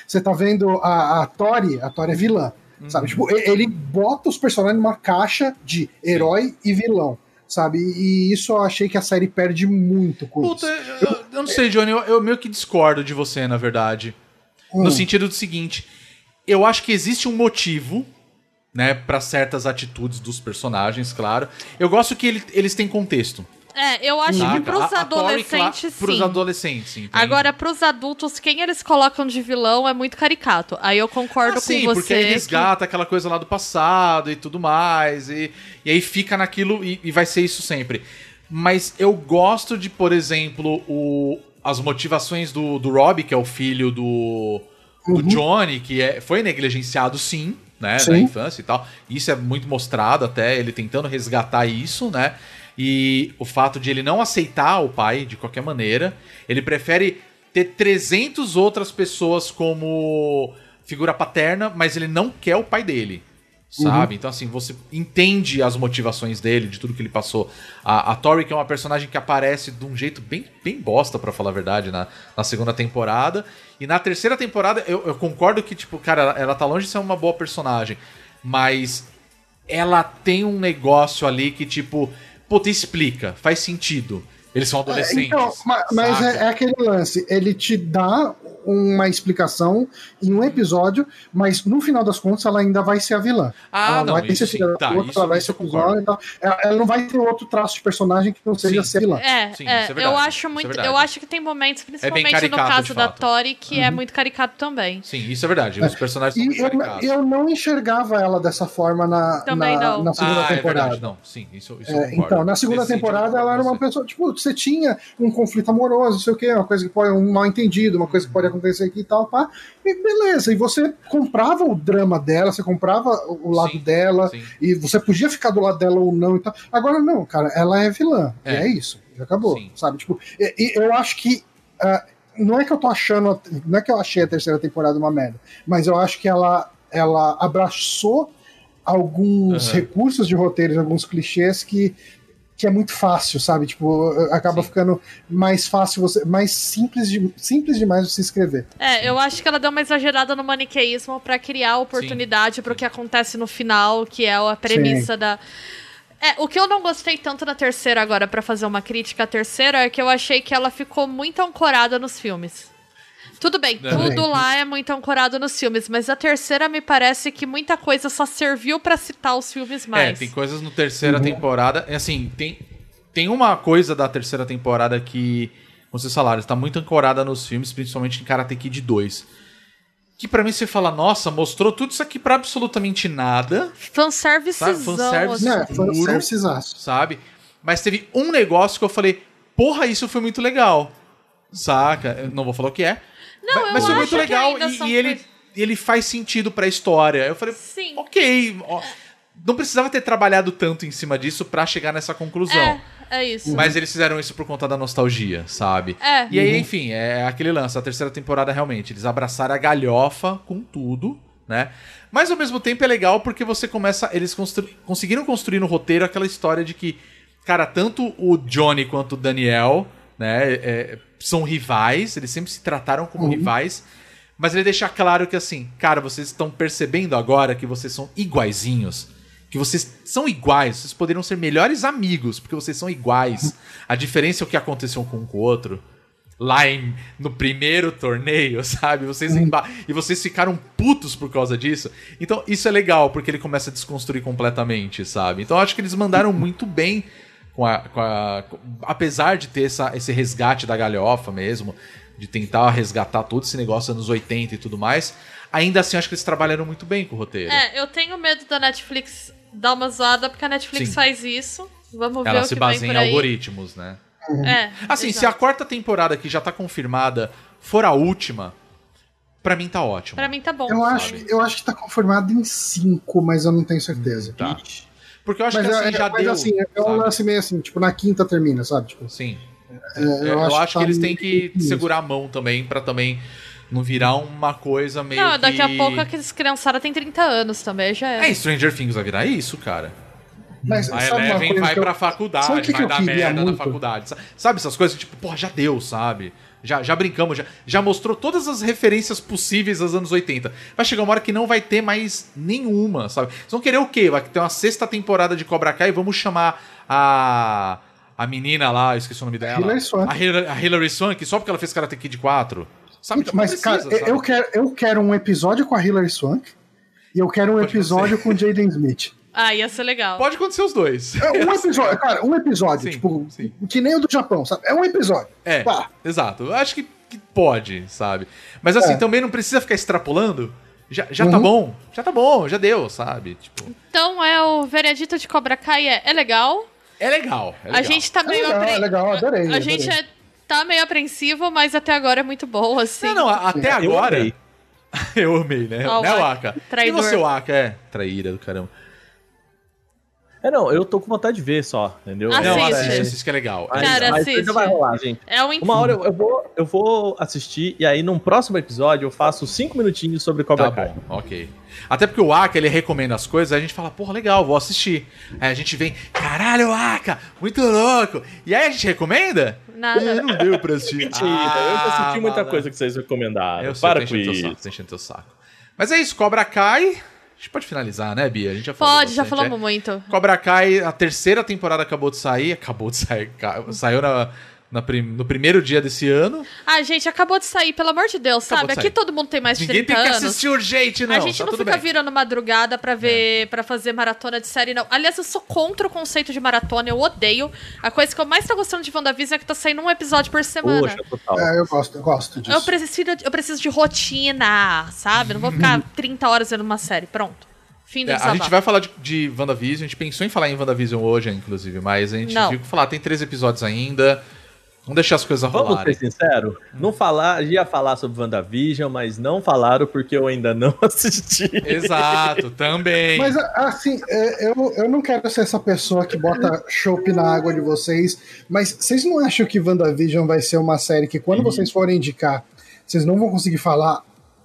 Você tá vendo a, a Tori? A Tori é vilã. Sabe? Tipo, ele bota os personagens numa caixa de herói e vilão. Sabe? E isso eu achei que a série perde muito com Puta, isso. eu, eu não sei, Johnny, eu, eu meio que discordo de você, na verdade. Hum. No sentido do seguinte, eu acho que existe um motivo, né, para certas atitudes dos personagens, claro. Eu gosto que ele- eles têm contexto. É, eu acho que saca? pros A- a Tori, adolescentes, Pros sim. adolescentes, entende? Agora, pros adultos, quem eles colocam de vilão é muito caricato. Aí eu concordo Ah, sim, com você. porque aí que- resgata aquela coisa lá do passado e tudo mais. E, e aí fica naquilo e, e vai ser isso sempre. Mas eu gosto de, por exemplo, o, as motivações do, do Rob, que é o filho do, do Johnny, que é, foi negligenciado sim, né, na infância e tal. Isso é muito mostrado até, ele tentando resgatar isso, né? E o fato de ele não aceitar o pai de qualquer maneira, ele prefere ter 300 outras pessoas como figura paterna, mas ele não quer o pai dele. Sabe? Então, assim, você entende as motivações dele, de tudo que ele passou. A, a Tori, que é uma personagem que aparece de um jeito bem, bem bosta, pra falar a verdade, na, na segunda temporada. E na terceira temporada, eu, eu concordo que, tipo, cara, ela, ela tá longe de ser uma boa personagem. Mas ela tem um negócio ali que, tipo, puta, explica, faz sentido. Eles são adolescentes. Então, ma- mas saca? é, é aquele lance, ele te dá uma explicação em um episódio, mas no final das contas ela ainda vai ser a vilã. Ah, ela não, vai isso ser sim. Tá, puta, isso- ela vai ser cuzona e tal. Ela, ela não vai ter outro traço de personagem que não seja Sim. ser vilã. É, Sim, é, isso é verdade, eu acho isso é muito. verdade. eu acho que tem momentos, principalmente caricato, no caso da. Tori, que é muito caricato também. Sim, isso é verdade. Os personagens são E muito eu, caricatos. eu não enxergava ela dessa forma na, Também na, não. na segunda ah, é temporada. verdade, não. Sim, isso, isso É, então, na segunda temporada ela era uma pessoa, tipo, você tinha um conflito amoroso, não sei o quê, uma coisa que pode, um mal entendido, uma coisa que pode acontecer aqui e tal, pá. E beleza, e você comprava o drama dela, você comprava o lado Sim, dela, sim. e você podia ficar do lado dela ou não e tal. Agora não, cara, ela é vilã. É. E é isso, já acabou, Sim. sabe? Tipo, e, e eu acho que. ah, não é que eu tô achando. Não é que eu achei a terceira temporada uma merda, mas eu acho que ela, ela abraçou alguns Aham. recursos de roteiro, alguns clichês que, que é muito fácil, sabe? Tipo, acaba Sim. ficando mais fácil você. mais simples, de, simples demais você escrever. É, eu acho que ela deu uma exagerada no maniqueísmo pra criar oportunidade pro que acontece no final, que é a premissa da. É, o que eu não gostei tanto na terceira agora, pra fazer uma crítica à terceira, é que eu achei que ela ficou muito ancorada nos filmes. Tudo bem, É. tudo lá é muito ancorado nos filmes, mas a terceira me parece que muita coisa só serviu pra citar os filmes mais. É, tem coisas no terceira temporada. é Assim, tem, tem uma coisa da terceira temporada que, como vocês falaram, está muito ancorada nos filmes, principalmente em Karate Kid 2. Que pra mim você fala, nossa, mostrou tudo isso aqui pra absolutamente nada, Fanservicezão, Sabe, fanservice. assim. Servicezaço. sabe? Mas teve um negócio que eu falei, porra, isso foi muito legal. Saca? Eu não vou falar o que é. Não, mas, mas foi muito legal e, e ele, ele faz sentido pra história. Eu falei, Sim. ok. ó, não precisava ter trabalhado tanto em cima disso pra chegar nessa conclusão. É, é isso. Mas eles fizeram isso por conta da nostalgia, sabe? É. E aí, enfim, é aquele lance. A terceira temporada, realmente, eles abraçaram a galhofa com tudo, né? Mas ao mesmo tempo é legal porque você começa. Eles constru- conseguiram construir no roteiro aquela história de que, cara, tanto o Johnny quanto o Daniel, né, é, são rivais, eles sempre se trataram como rivais. Mas ele deixa claro que, assim, cara, vocês estão percebendo agora que vocês são iguaizinhos. Que vocês são iguais, vocês poderiam ser melhores amigos, porque vocês são iguais. A diferença é o que aconteceu com um com o outro. Lá em, no primeiro torneio, (laughs) sabe? Vocês emba- e vocês ficaram putos por causa disso. Então, isso é legal, porque ele começa a desconstruir completamente, sabe? Então, eu acho que eles mandaram muito bem com a. com a- com- apesar de ter essa, esse resgate da galhofa mesmo, de tentar resgatar todo esse negócio anos 80 e tudo mais. Ainda assim, acho que eles trabalharam muito bem com o roteiro. É, eu tenho medo da Netflix dar uma zoada, porque a Netflix Sim. faz isso. Vamos ver Ela o se que vem baseia por em algoritmos, né? É, Assim, se a exato. quarta temporada que já tá confirmada for a última, pra mim tá ótimo. Pra mim tá bom. Eu acho, eu acho que tá confirmado em cinco, mas eu não tenho certeza. Tá. Porque eu acho Mas, que assim, é, já mas deu. assim, é um sabe? lance meio assim, tipo, na quinta termina, sabe? Tipo, Sim. é, Eu, acho, que tá eles têm que isso. segurar a mão também pra também não virar uma coisa meio Não, daqui que... a pouco aqueles criançada tem 30 anos também, já é. É, Stranger Things vai virar isso, cara. Mas A Eleven coisa vai que eu- pra faculdade, que que vai eu dar merda na muito? faculdade. Sa- Sabe essas coisas? Tipo, porra, já deu, sabe? Já, já brincamos, já, já mostrou todas as referências possíveis aos anos 80. Vai chegar uma hora que não vai ter mais nenhuma, sabe? Vocês vão querer o quê? Vai ter uma sexta temporada de Cobra Kai e vamos chamar a. A menina lá, esqueci o nome dela. Hilary Swank. A Hilary, a Hilary Swank, só porque ela fez Karate Kid 4. Sabe? Não Mas, cara, precisa, sabe? eu quero, eu quero um episódio com a Hilary Swank e eu quero um Pode episódio com o Jaden Smith. Ah, ia ser legal. Pode acontecer os dois. É um (laughs) episódio, cara, um episódio, Sim, tipo, sim. que nem o do Japão, sabe? É um episódio. É, Pá. exato. Eu acho que, que pode, sabe? Mas assim, É. também não precisa ficar extrapolando. Já, já tá Uhum. bom, já tá bom, já deu, sabe? Tipo, Então é o veredito de Cobra Kai é, é legal. é legal. é A legal. gente tá meio legal, apre- é legal, adorei, A adorei. gente é- tá meio apreensivo, mas até agora é muito bom, assim. Não, não, a- até Eu agora. amei. (laughs) Eu amei, né? Ó, o né, Aka. Waka? Traidor. E você, Waka? É, traíra do caramba. É, não, eu tô com vontade de ver só, entendeu? Assiste. Não, É, assiste, assiste que é legal. mas, Cara, mas assiste. vai rolar, gente. É um Uma hora eu, eu vou, eu vou assistir e aí num próximo episódio eu faço cinco minutinhos sobre Cobra Tá Kai. bom, ok. Até porque o Aka, ele recomenda as coisas, aí a gente fala, porra, legal, vou assistir. Aí a gente vem, caralho, Aka, muito louco. E aí a gente recomenda? Nada. Não deu pra assistir. (laughs) Mentira, eu já assisti muita coisa que vocês recomendaram. Eu sei, Para com teu saco, isso. tô enchendo teu saco. Mas é isso, Cobra Kai. A gente pode finalizar, né, Bia? A gente já falou Pode, já falamos é. muito. Cobra Kai, a terceira temporada acabou de sair. Acabou de sair. Saiu na prim- no primeiro dia desse ano. Ah, gente, acabou de sair, pelo amor de Deus, Acabou sabe? de Aqui todo mundo tem mais de Ninguém 30 tem que anos. assistir urgente, não. a gente tá não tudo fica bem. É. virando madrugada pra ver, para fazer maratona de série, não. Aliás, eu sou contra o conceito de maratona, eu odeio. A coisa que eu mais tô gostando de WandaVision é que tá saindo um episódio por semana. Poxa, total. É, eu gosto, eu gosto disso. eu, preciso, eu preciso de rotina, sabe? Não vou ficar 30 horas vendo uma série. Pronto. Fim do É, a gente vai falar de, de WandaVision. A gente pensou em falar em WandaVision hoje, inclusive, mas a gente Não. viu que falar, tem três episódios ainda. Vamos deixar as coisas Vamos ser rolarem. sinceros? Não falar, ia falar sobre WandaVision, mas não falaram porque eu ainda não (laughs) assisti. Exato, também. Mas assim, é, eu, eu não quero ser essa pessoa que bota chopp na água de vocês, mas vocês não acham que WandaVision vai ser uma série que quando vocês forem indicar, vocês não vão conseguir falar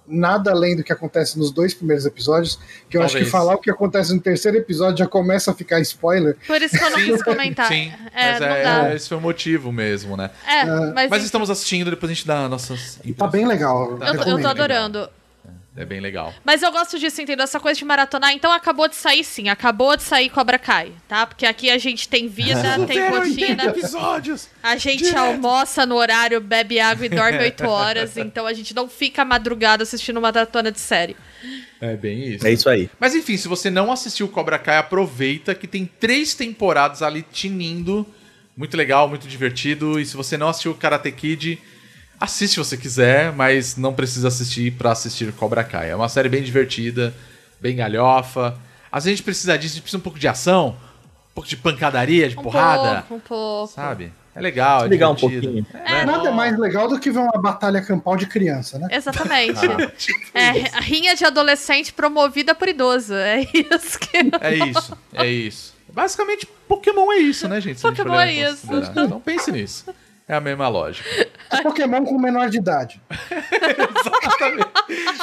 nada além do que acontece nos dois primeiros episódios? Que eu acho Talvez. que falar o que acontece no terceiro episódio já começa a ficar spoiler. Por isso que eu não quis comentar. Sim, é, mas não é, dá. esse foi o motivo mesmo, né? É, mas, Mas estamos assistindo, depois a gente dá nossas tá bem legal. eu, eu tô adorando. É bem legal. Mas eu gosto disso, entendeu? Essa coisa de maratonar. Então acabou de sair, sim. Acabou de sair Cobra Kai, tá? Porque aqui a gente tem vida, tem rotina. episódios! A gente Direto. almoça no horário, bebe água e dorme 8 horas. Então a gente não fica madrugada assistindo uma maratona de série. É bem isso. É isso aí. Mas enfim, se você não assistiu Cobra Kai, aproveita que tem três temporadas ali tinindo. Muito legal, muito divertido. E se você não assistiu Karate Kid, assiste se você quiser, mas não precisa assistir pra assistir Cobra Kai. É uma série bem divertida, bem galhofa. Às vezes a gente precisa disso, a gente precisa um pouco de ação, um pouco de pancadaria, de Um porrada. pouco, um pouco. Sabe? É legal, é Ligar um pouquinho. É, Nada mais legal do que ver uma batalha campal de criança, né? Exatamente. (laughs) é, a rinha de adolescente promovida por idoso. É isso que. (laughs) É isso, é isso. Basicamente, Pokémon é isso, né, gente? Se Pokémon é isso. Então pense nisso. É a mesma lógica. É Pokémon com menor de idade.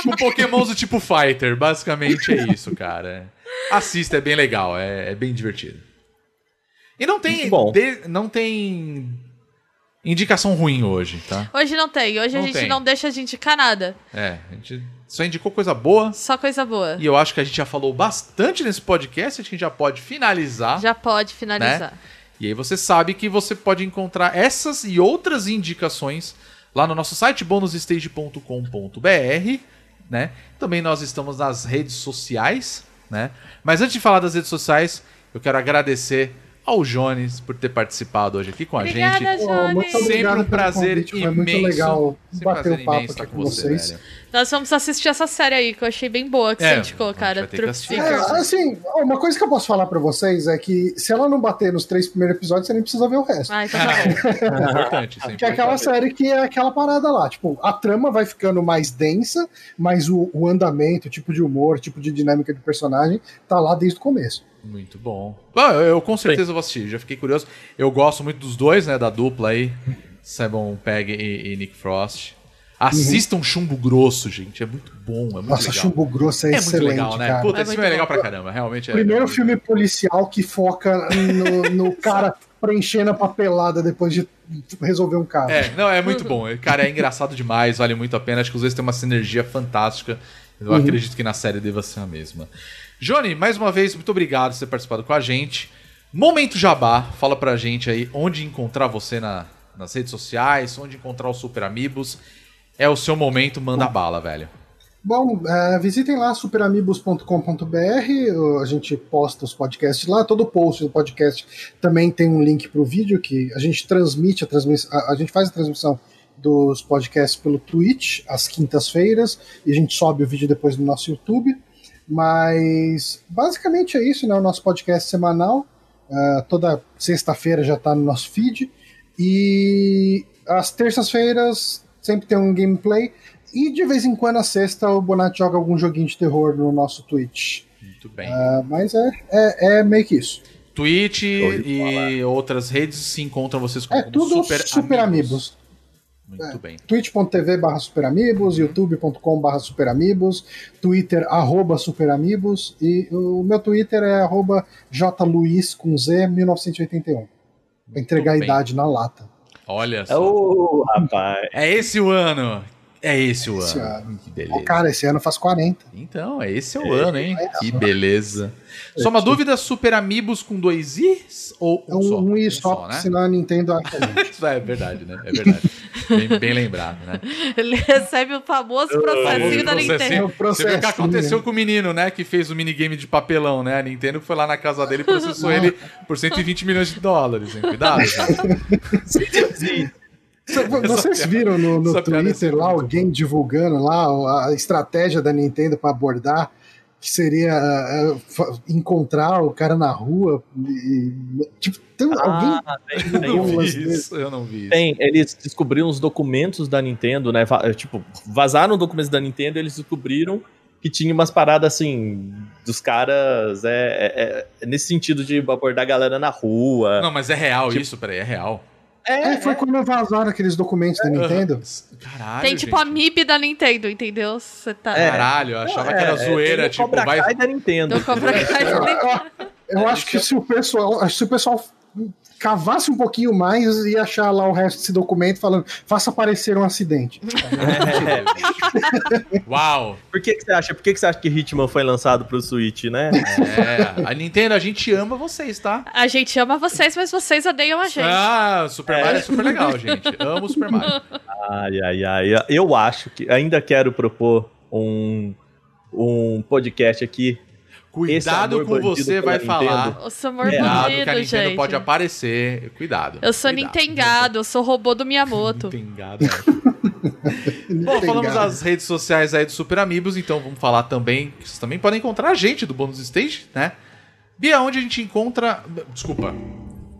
Com Pokémons do tipo Fighter, basicamente é isso, cara. Assista, é bem legal, é, é bem divertido. E não tem, de- não tem indicação ruim hoje, tá? Hoje não tem. Hoje Não a gente tem. não deixa de indicar nada. É, a gente só indicou coisa boa. Só coisa boa. E eu acho que a gente já falou bastante nesse podcast, acho que a gente já pode finalizar. Já pode finalizar. né? E aí você sabe que você pode encontrar essas e outras indicações lá no nosso site bonusstage.com.br, né? Também nós estamos nas redes sociais, né? Mas antes de falar das redes sociais, eu quero agradecer ao Jones por ter participado hoje aqui com a Obrigada, gente. Pô, Johnny. muito Sempre um prazer convite, imenso. Foi muito legal Sempre bater prazer o papo aqui com vocês. velho. Nós vamos assistir essa série aí, que eu achei bem boa que É, você indicou, a gente cara. vai ter que Truth assistir. É, assim, uma coisa que eu posso falar pra vocês é que se ela não bater nos três primeiros episódios, você nem precisa ver o resto. Ah, então tá bom. É importante, isso é Que é aquela série que é aquela parada lá. Tipo, a trama vai ficando mais densa, mas o, o andamento, o tipo de humor, o tipo de dinâmica de personagem tá lá desde o começo. Muito bom. Bom, eu, eu com certeza vou assistir, já fiquei curioso. Eu gosto muito dos dois, né, da dupla aí, (laughs) Simon Pegg e, e Nick Frost. Assistam Chumbo Grosso, gente, é muito bom, é muito Nossa, legal. Chumbo Grosso é, é excelente, muito legal, né? cara. Puta, É esse filme é legal pra caramba, realmente é. Primeiro muito filme policial que foca no, no (laughs) cara preenchendo a papelada depois de resolver um caso. É, não, é muito bom. Cara, é engraçado demais, vale muito a pena. Acho que os dois têm uma sinergia fantástica. Eu acredito que na série deva ser a mesma. Johnny, mais uma vez, muito obrigado por ter participado com a gente. Momento Jabá, fala pra gente aí onde encontrar você na- nas redes sociais, onde encontrar os Super Amigos. É o seu momento, manda bala, velho. Bom, é, visitem lá superamigos.com.br, a gente posta os podcasts lá, todo post do podcast também tem um link para o vídeo que a gente transmite a transmissão, a, a gente faz a transmissão dos podcasts pelo Twitch às quintas-feiras e a gente sobe o vídeo depois no nosso YouTube. Mas basicamente é isso, né? O nosso podcast semanal. Uh, toda sexta-feira já está no nosso feed. E às terças-feiras sempre tem um gameplay. E de vez em quando, a sexta, o Bonatti joga algum joguinho de terror no nosso Twitch. Muito bem. Uh, mas é, é, é meio que isso. Twitch e outras redes se encontram vocês como, é tudo super, super amigos. amigos. Muito é, bem. twitch.tv barra superamigos, youtube.com barra superamigos, twitter arroba superamigos e o meu twitter é arroba jluiz com z 1981. Pra entregar a idade na lata. Olha só. Oh, rapaz. É esse o ano. É esse o esse ano. ano. Que beleza. Oh, cara, esse ano faz 40. Então, é esse é o é, ano, hein? É que beleza. Só uma dúvida, Super Amigos com dois Is ou um, um só? Um I só, só né? senão a Nintendo acha (laughs) Isso é verdade, né? É verdade. bem, bem, lembrado, né? Ele recebe o famoso processinho da Nintendo. Você viu o que aconteceu com o menino, né? Que fez o minigame de papelão, né? A Nintendo foi lá na casa dele e processou ele por 120 milhões de dólares, hein? Cuidado, gente. (laughs) Vocês viram no, no Twitter lá alguém divulgando lá a estratégia da Nintendo para abordar que seria uh, encontrar o cara na rua e, tipo, tem ah, alguém tem, tem, eu, não vi isso, eu não vi Tem, eles descobriram os documentos da Nintendo, né? Tipo, vazaram documentos da Nintendo, eles descobriram que tinha umas paradas assim dos caras é, é, é nesse sentido de abordar a galera na rua. Não, mas é real tipo, isso, peraí, é real. É, é, foi é. quando vazaram aqueles documentos da Nintendo. Caralho. Tem tipo gente. a MIB da Nintendo, entendeu? Você tá. É. Caralho, eu achava é, que era zoeira, tipo, vai. da Nintendo. Do Cobra Kai da Nintendo. Eu acho que se o pessoal, se o pessoal cavasse um pouquinho mais e achar lá o resto desse documento falando, faça aparecer um acidente. (laughs) É. Uau! Por que, que você acha? Por que, que você acha que Hitman foi lançado pro Switch, né? É, a Nintendo, a gente ama vocês, tá? A gente ama vocês, mas vocês odeiam a gente. Ah, Super Mario é, é super legal, gente. Amo Super Mario. Ai, ai, ai. Eu acho que ainda quero propor um, um podcast aqui Cuidado com você vai falar. O seu amor Cuidado bandido, que a Nintendo gente. pode aparecer. Cuidado. Eu sou cuidado. Nintengado, eu sou robô do Miyamoto. Nintengado, é. (laughs) Bom, falamos das redes sociais aí do Super Amigos, então vamos falar também. Vocês também podem encontrar a gente do Bônus Stage, né? Bia, onde a gente encontra. Desculpa,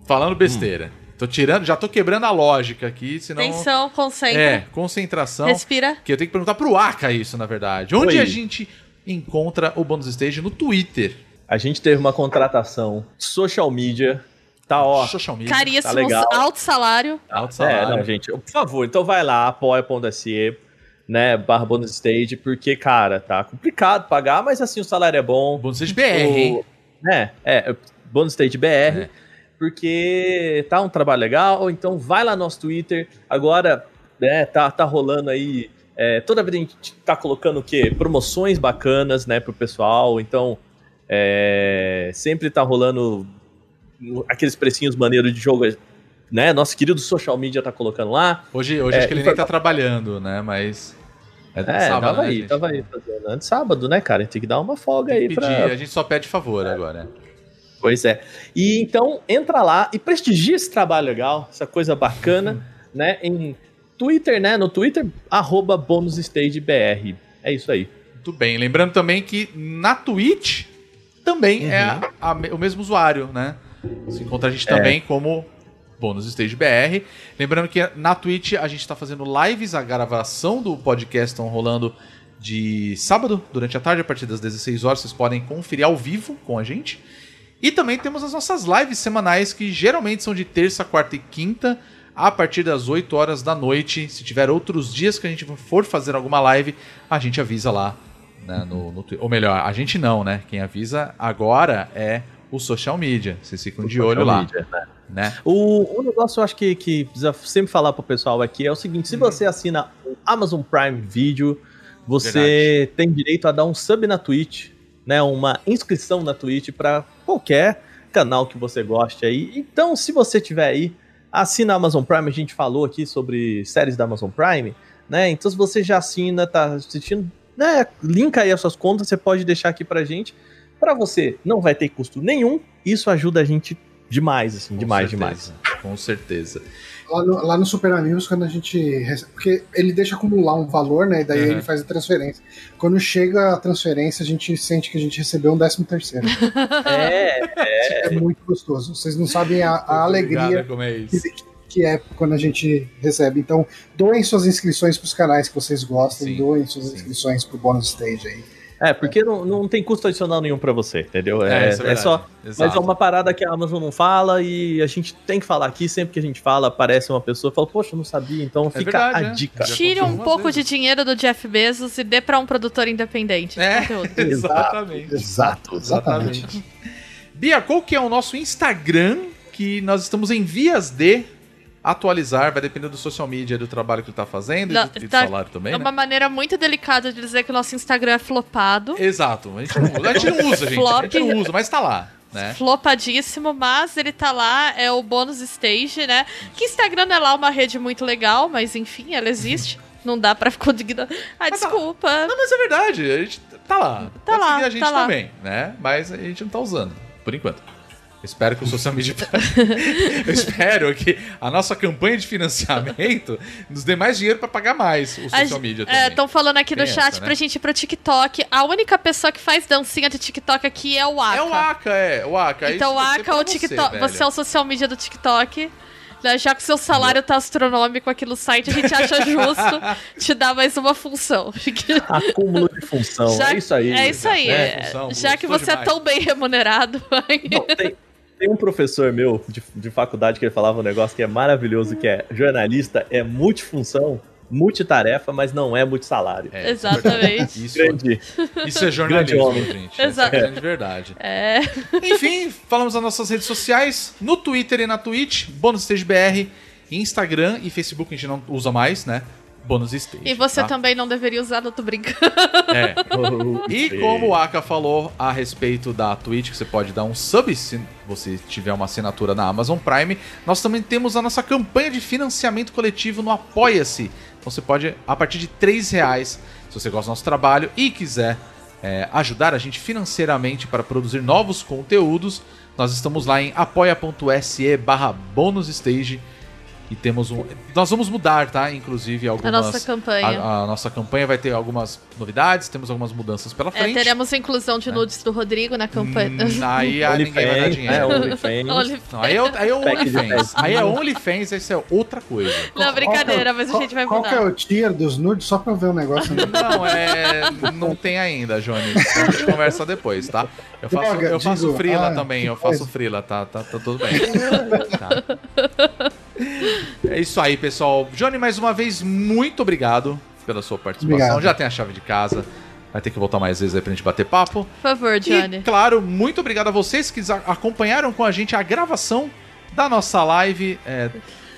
falando besteira. Hum. Tô tirando, já tô quebrando a lógica aqui, senão. Atenção, concentra. É, concentração. Respira. Que eu tenho que perguntar pro Aka isso, na verdade. Onde Oi. a gente encontra o Bônus Stage no Twitter. A gente teve uma contratação social media. Tá, ó. Social media. Caríssimo, tá legal. alto salário. Alto salário. É, não, gente. Por favor, então vai lá, apoia.se, né, barra Bônus Stage, porque, cara, tá complicado pagar, mas assim, o salário é bom. Bônus Stage BR, o... hein? É, é, Bônus Stage BR. É. Porque tá um trabalho legal, então vai lá no nosso Twitter. Agora, né, tá, tá rolando aí é, toda vez a gente tá colocando o quê? Promoções bacanas, né, pro pessoal. Então, é, sempre tá rolando aqueles precinhos maneiros de jogo, né? Nosso querido social media tá colocando lá. Hoje, hoje é, acho que ele nem tá trabalhando, né? Mas. É, é sábado, tava né, aí, gente? tava aí fazendo. Antes sábado, né, cara? Tem que dar uma folga aí pedir, pra. A gente só pede favor é. agora. Pois é. E então, entra lá e prestigia esse trabalho legal, essa coisa bacana, (laughs) né? Em Twitter, né? No Twitter, arroba bonusstagebr. É isso aí. Muito bem. Lembrando também que na Twitch também uhum. é a, a, o mesmo usuário, né? Se encontra a gente é. também como Bônus Stage BR. Lembrando que na Twitch a gente está fazendo lives, a gravação do podcast estão rolando de sábado, durante a tarde, a partir das 16 horas. Vocês podem conferir ao vivo com a gente. E também temos as nossas lives semanais, que geralmente são de terça, quarta e quinta, a partir das 8 horas da noite. Se tiver outros dias que a gente for fazer alguma live, a gente avisa lá. Né, no, no, ou melhor, a gente não, né? Quem avisa agora é o social media. Vocês ficam o de olho lá. Media, né? né? O, o negócio eu acho que, que precisa sempre falar pro pessoal aqui é o seguinte: se uhum. você assina o Amazon Prime Video, você Verdade. tem direito a dar um sub na Twitch, né? Uma inscrição na Twitch para qualquer canal que você goste aí. Então, se você tiver aí assina a Amazon Prime, a gente falou aqui sobre séries da Amazon Prime. né? Então se você já assina, tá assistindo, né? Linka aí as suas contas, você pode deixar aqui pra gente. Pra você, não vai ter custo nenhum. Isso ajuda a gente demais, assim, Com demais, certeza, demais. Com certeza. Lá no, lá no Super Amigos, quando a gente. recebe- Porque ele deixa acumular um valor, né? E daí Uhum. ele faz a transferência. Quando chega a transferência, a gente sente que a gente recebeu um décimo terceiro. (laughs) É, É, muito gostoso. Vocês não sabem a, a alegria é isso. que, que é quando a gente recebe. Então, doem suas inscrições pros canais que vocês gostem, Sim, doem suas sim. inscrições pro bônus stage aí. É porque não, não tem custo adicional nenhum pra você, entendeu? É, isso é verdade. só. Exato. Mas é uma parada que a Amazon não fala e a gente tem que falar aqui. Sempre que a gente fala, aparece uma pessoa e fala, poxa, eu não sabia. Então fica verdade, a é. dica. Tire um pouco vezes. de dinheiro do Jeff Bezos e dê pra um produtor independente de É, conteúdo. (laughs) exatamente. Exato, Exatamente. Bia, qual que é o nosso Instagram que nós estamos em vias de atualizar? Vai depender do social media, do trabalho que ele tá fazendo Não, e do, e do tá- salário também, É né? uma maneira muito delicada de dizer que o nosso Instagram é flopado. Exato. A gente, não, a gente não usa, gente. A gente não usa, mas tá lá, né? Flopadíssimo, mas ele tá lá, é o bônus stage, né? Que Instagram não é lá uma rede muito legal, mas enfim, ela existe. (laughs) Não dá pra ficar digna. Ah, Mas tá- desculpa. Não, mas é verdade. A gente tá lá. Tá Pode lá, seguir a gente tá lá. também, né? Mas a gente não tá usando, por enquanto. Espero que o social media. (laughs) Eu espero que a nossa campanha de financiamento (laughs) nos dê mais dinheiro pra pagar mais o social media também. Estão falando aqui no Tem chat essa, né? pra gente ir pro TikTok. A única pessoa que faz dancinha de TikTok aqui é o Aka. É o Aka, é. O Aka. Então o Aka é o TikTok. velho. Você, é o social media do TikTok. Já que o seu salário tá astronômico aqui no site, a gente acha justo (laughs) te dar mais uma função. Acúmulo de função. Já- é isso aí. É isso aí. É, é. função, Já que você é demais. tão bem remunerado. aí- Não, tem, tem um professor meu de, de faculdade que ele falava um negócio que é maravilhoso, que é jornalista é multifunção, multitarefa, mas não é multisalário. É, Exatamente. Isso, Grande. isso é jornalismo, homem. gente. Essa Exato. é grande verdade. É. Enfim, falamos das nossas redes sociais, no Twitter e na Twitch, Bônus Stage BR, Instagram e Facebook a gente não usa mais, né? Bônus Stage. E você tá? também não deveria usar, não tô brincando. É. (laughs) E como o Aka falou a respeito da Twitch, que você pode dar um sub se você tiver uma assinatura na Amazon Prime, nós também temos a nossa campanha de financiamento coletivo no Apoia-se. Então você pode, a partir de 3 reais, se você gosta do nosso trabalho e quiser é, ajudar a gente financeiramente para produzir novos conteúdos, nós estamos lá em apoia.se barra bonusstage e temos um... Nós vamos mudar, tá? Inclusive algumas... nossa campanha. A, a nossa campanha vai ter algumas novidades, temos algumas mudanças pela É, frente. teremos a inclusão de nudes do Rodrigo na campanha. Hum, aí (laughs) a ninguém vai dar OnlyFans, dinheiro. é, (laughs) OnlyFans. Não, aí é, o- aí é OnlyFans. Aí é OnlyFans, isso é outra coisa. Não, brincadeira, mas a gente vai Qual que é mudar. o tier dos nudes? Só pra eu ver o negócio. (laughs) Não, é. Não tem ainda, Johnny. A gente conversa depois, tá? Eu faço, Droga, eu faço digo, frila ah, também, eu faço frila, tá, tá, tá tudo bem. Tá. É isso aí, pessoal. Johnny, mais uma vez, muito obrigado pela sua participação. Obrigado. Já tem a chave de casa. Vai ter que voltar mais vezes aí pra gente bater papo. Por favor, Johnny. E, claro, muito obrigado a vocês que acompanharam com a gente a gravação da nossa live, é,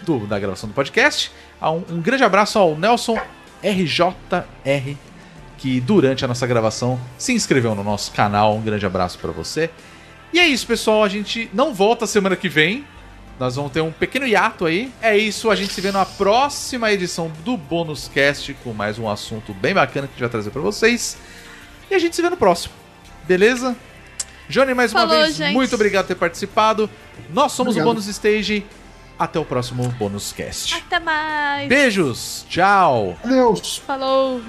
do- da gravação do podcast. Um, um grande abraço ao Nelson RJR, que durante a nossa gravação se inscreveu no nosso canal. Um grande abraço pra você. E é isso, pessoal. A gente não volta semana que vem. Nós vamos ter um pequeno hiato aí. É isso, a gente se vê na próxima edição do Bônus Cast com mais um assunto bem bacana que a gente vai trazer pra vocês. E a gente se vê no próximo. Beleza? Johnny, mais uma Falou, vez, gente. muito obrigado por ter participado. Nós somos Obrigado. o Bônus Stage. Até o próximo Bônus Cast. Até mais. Beijos, tchau. Adeus! Falou.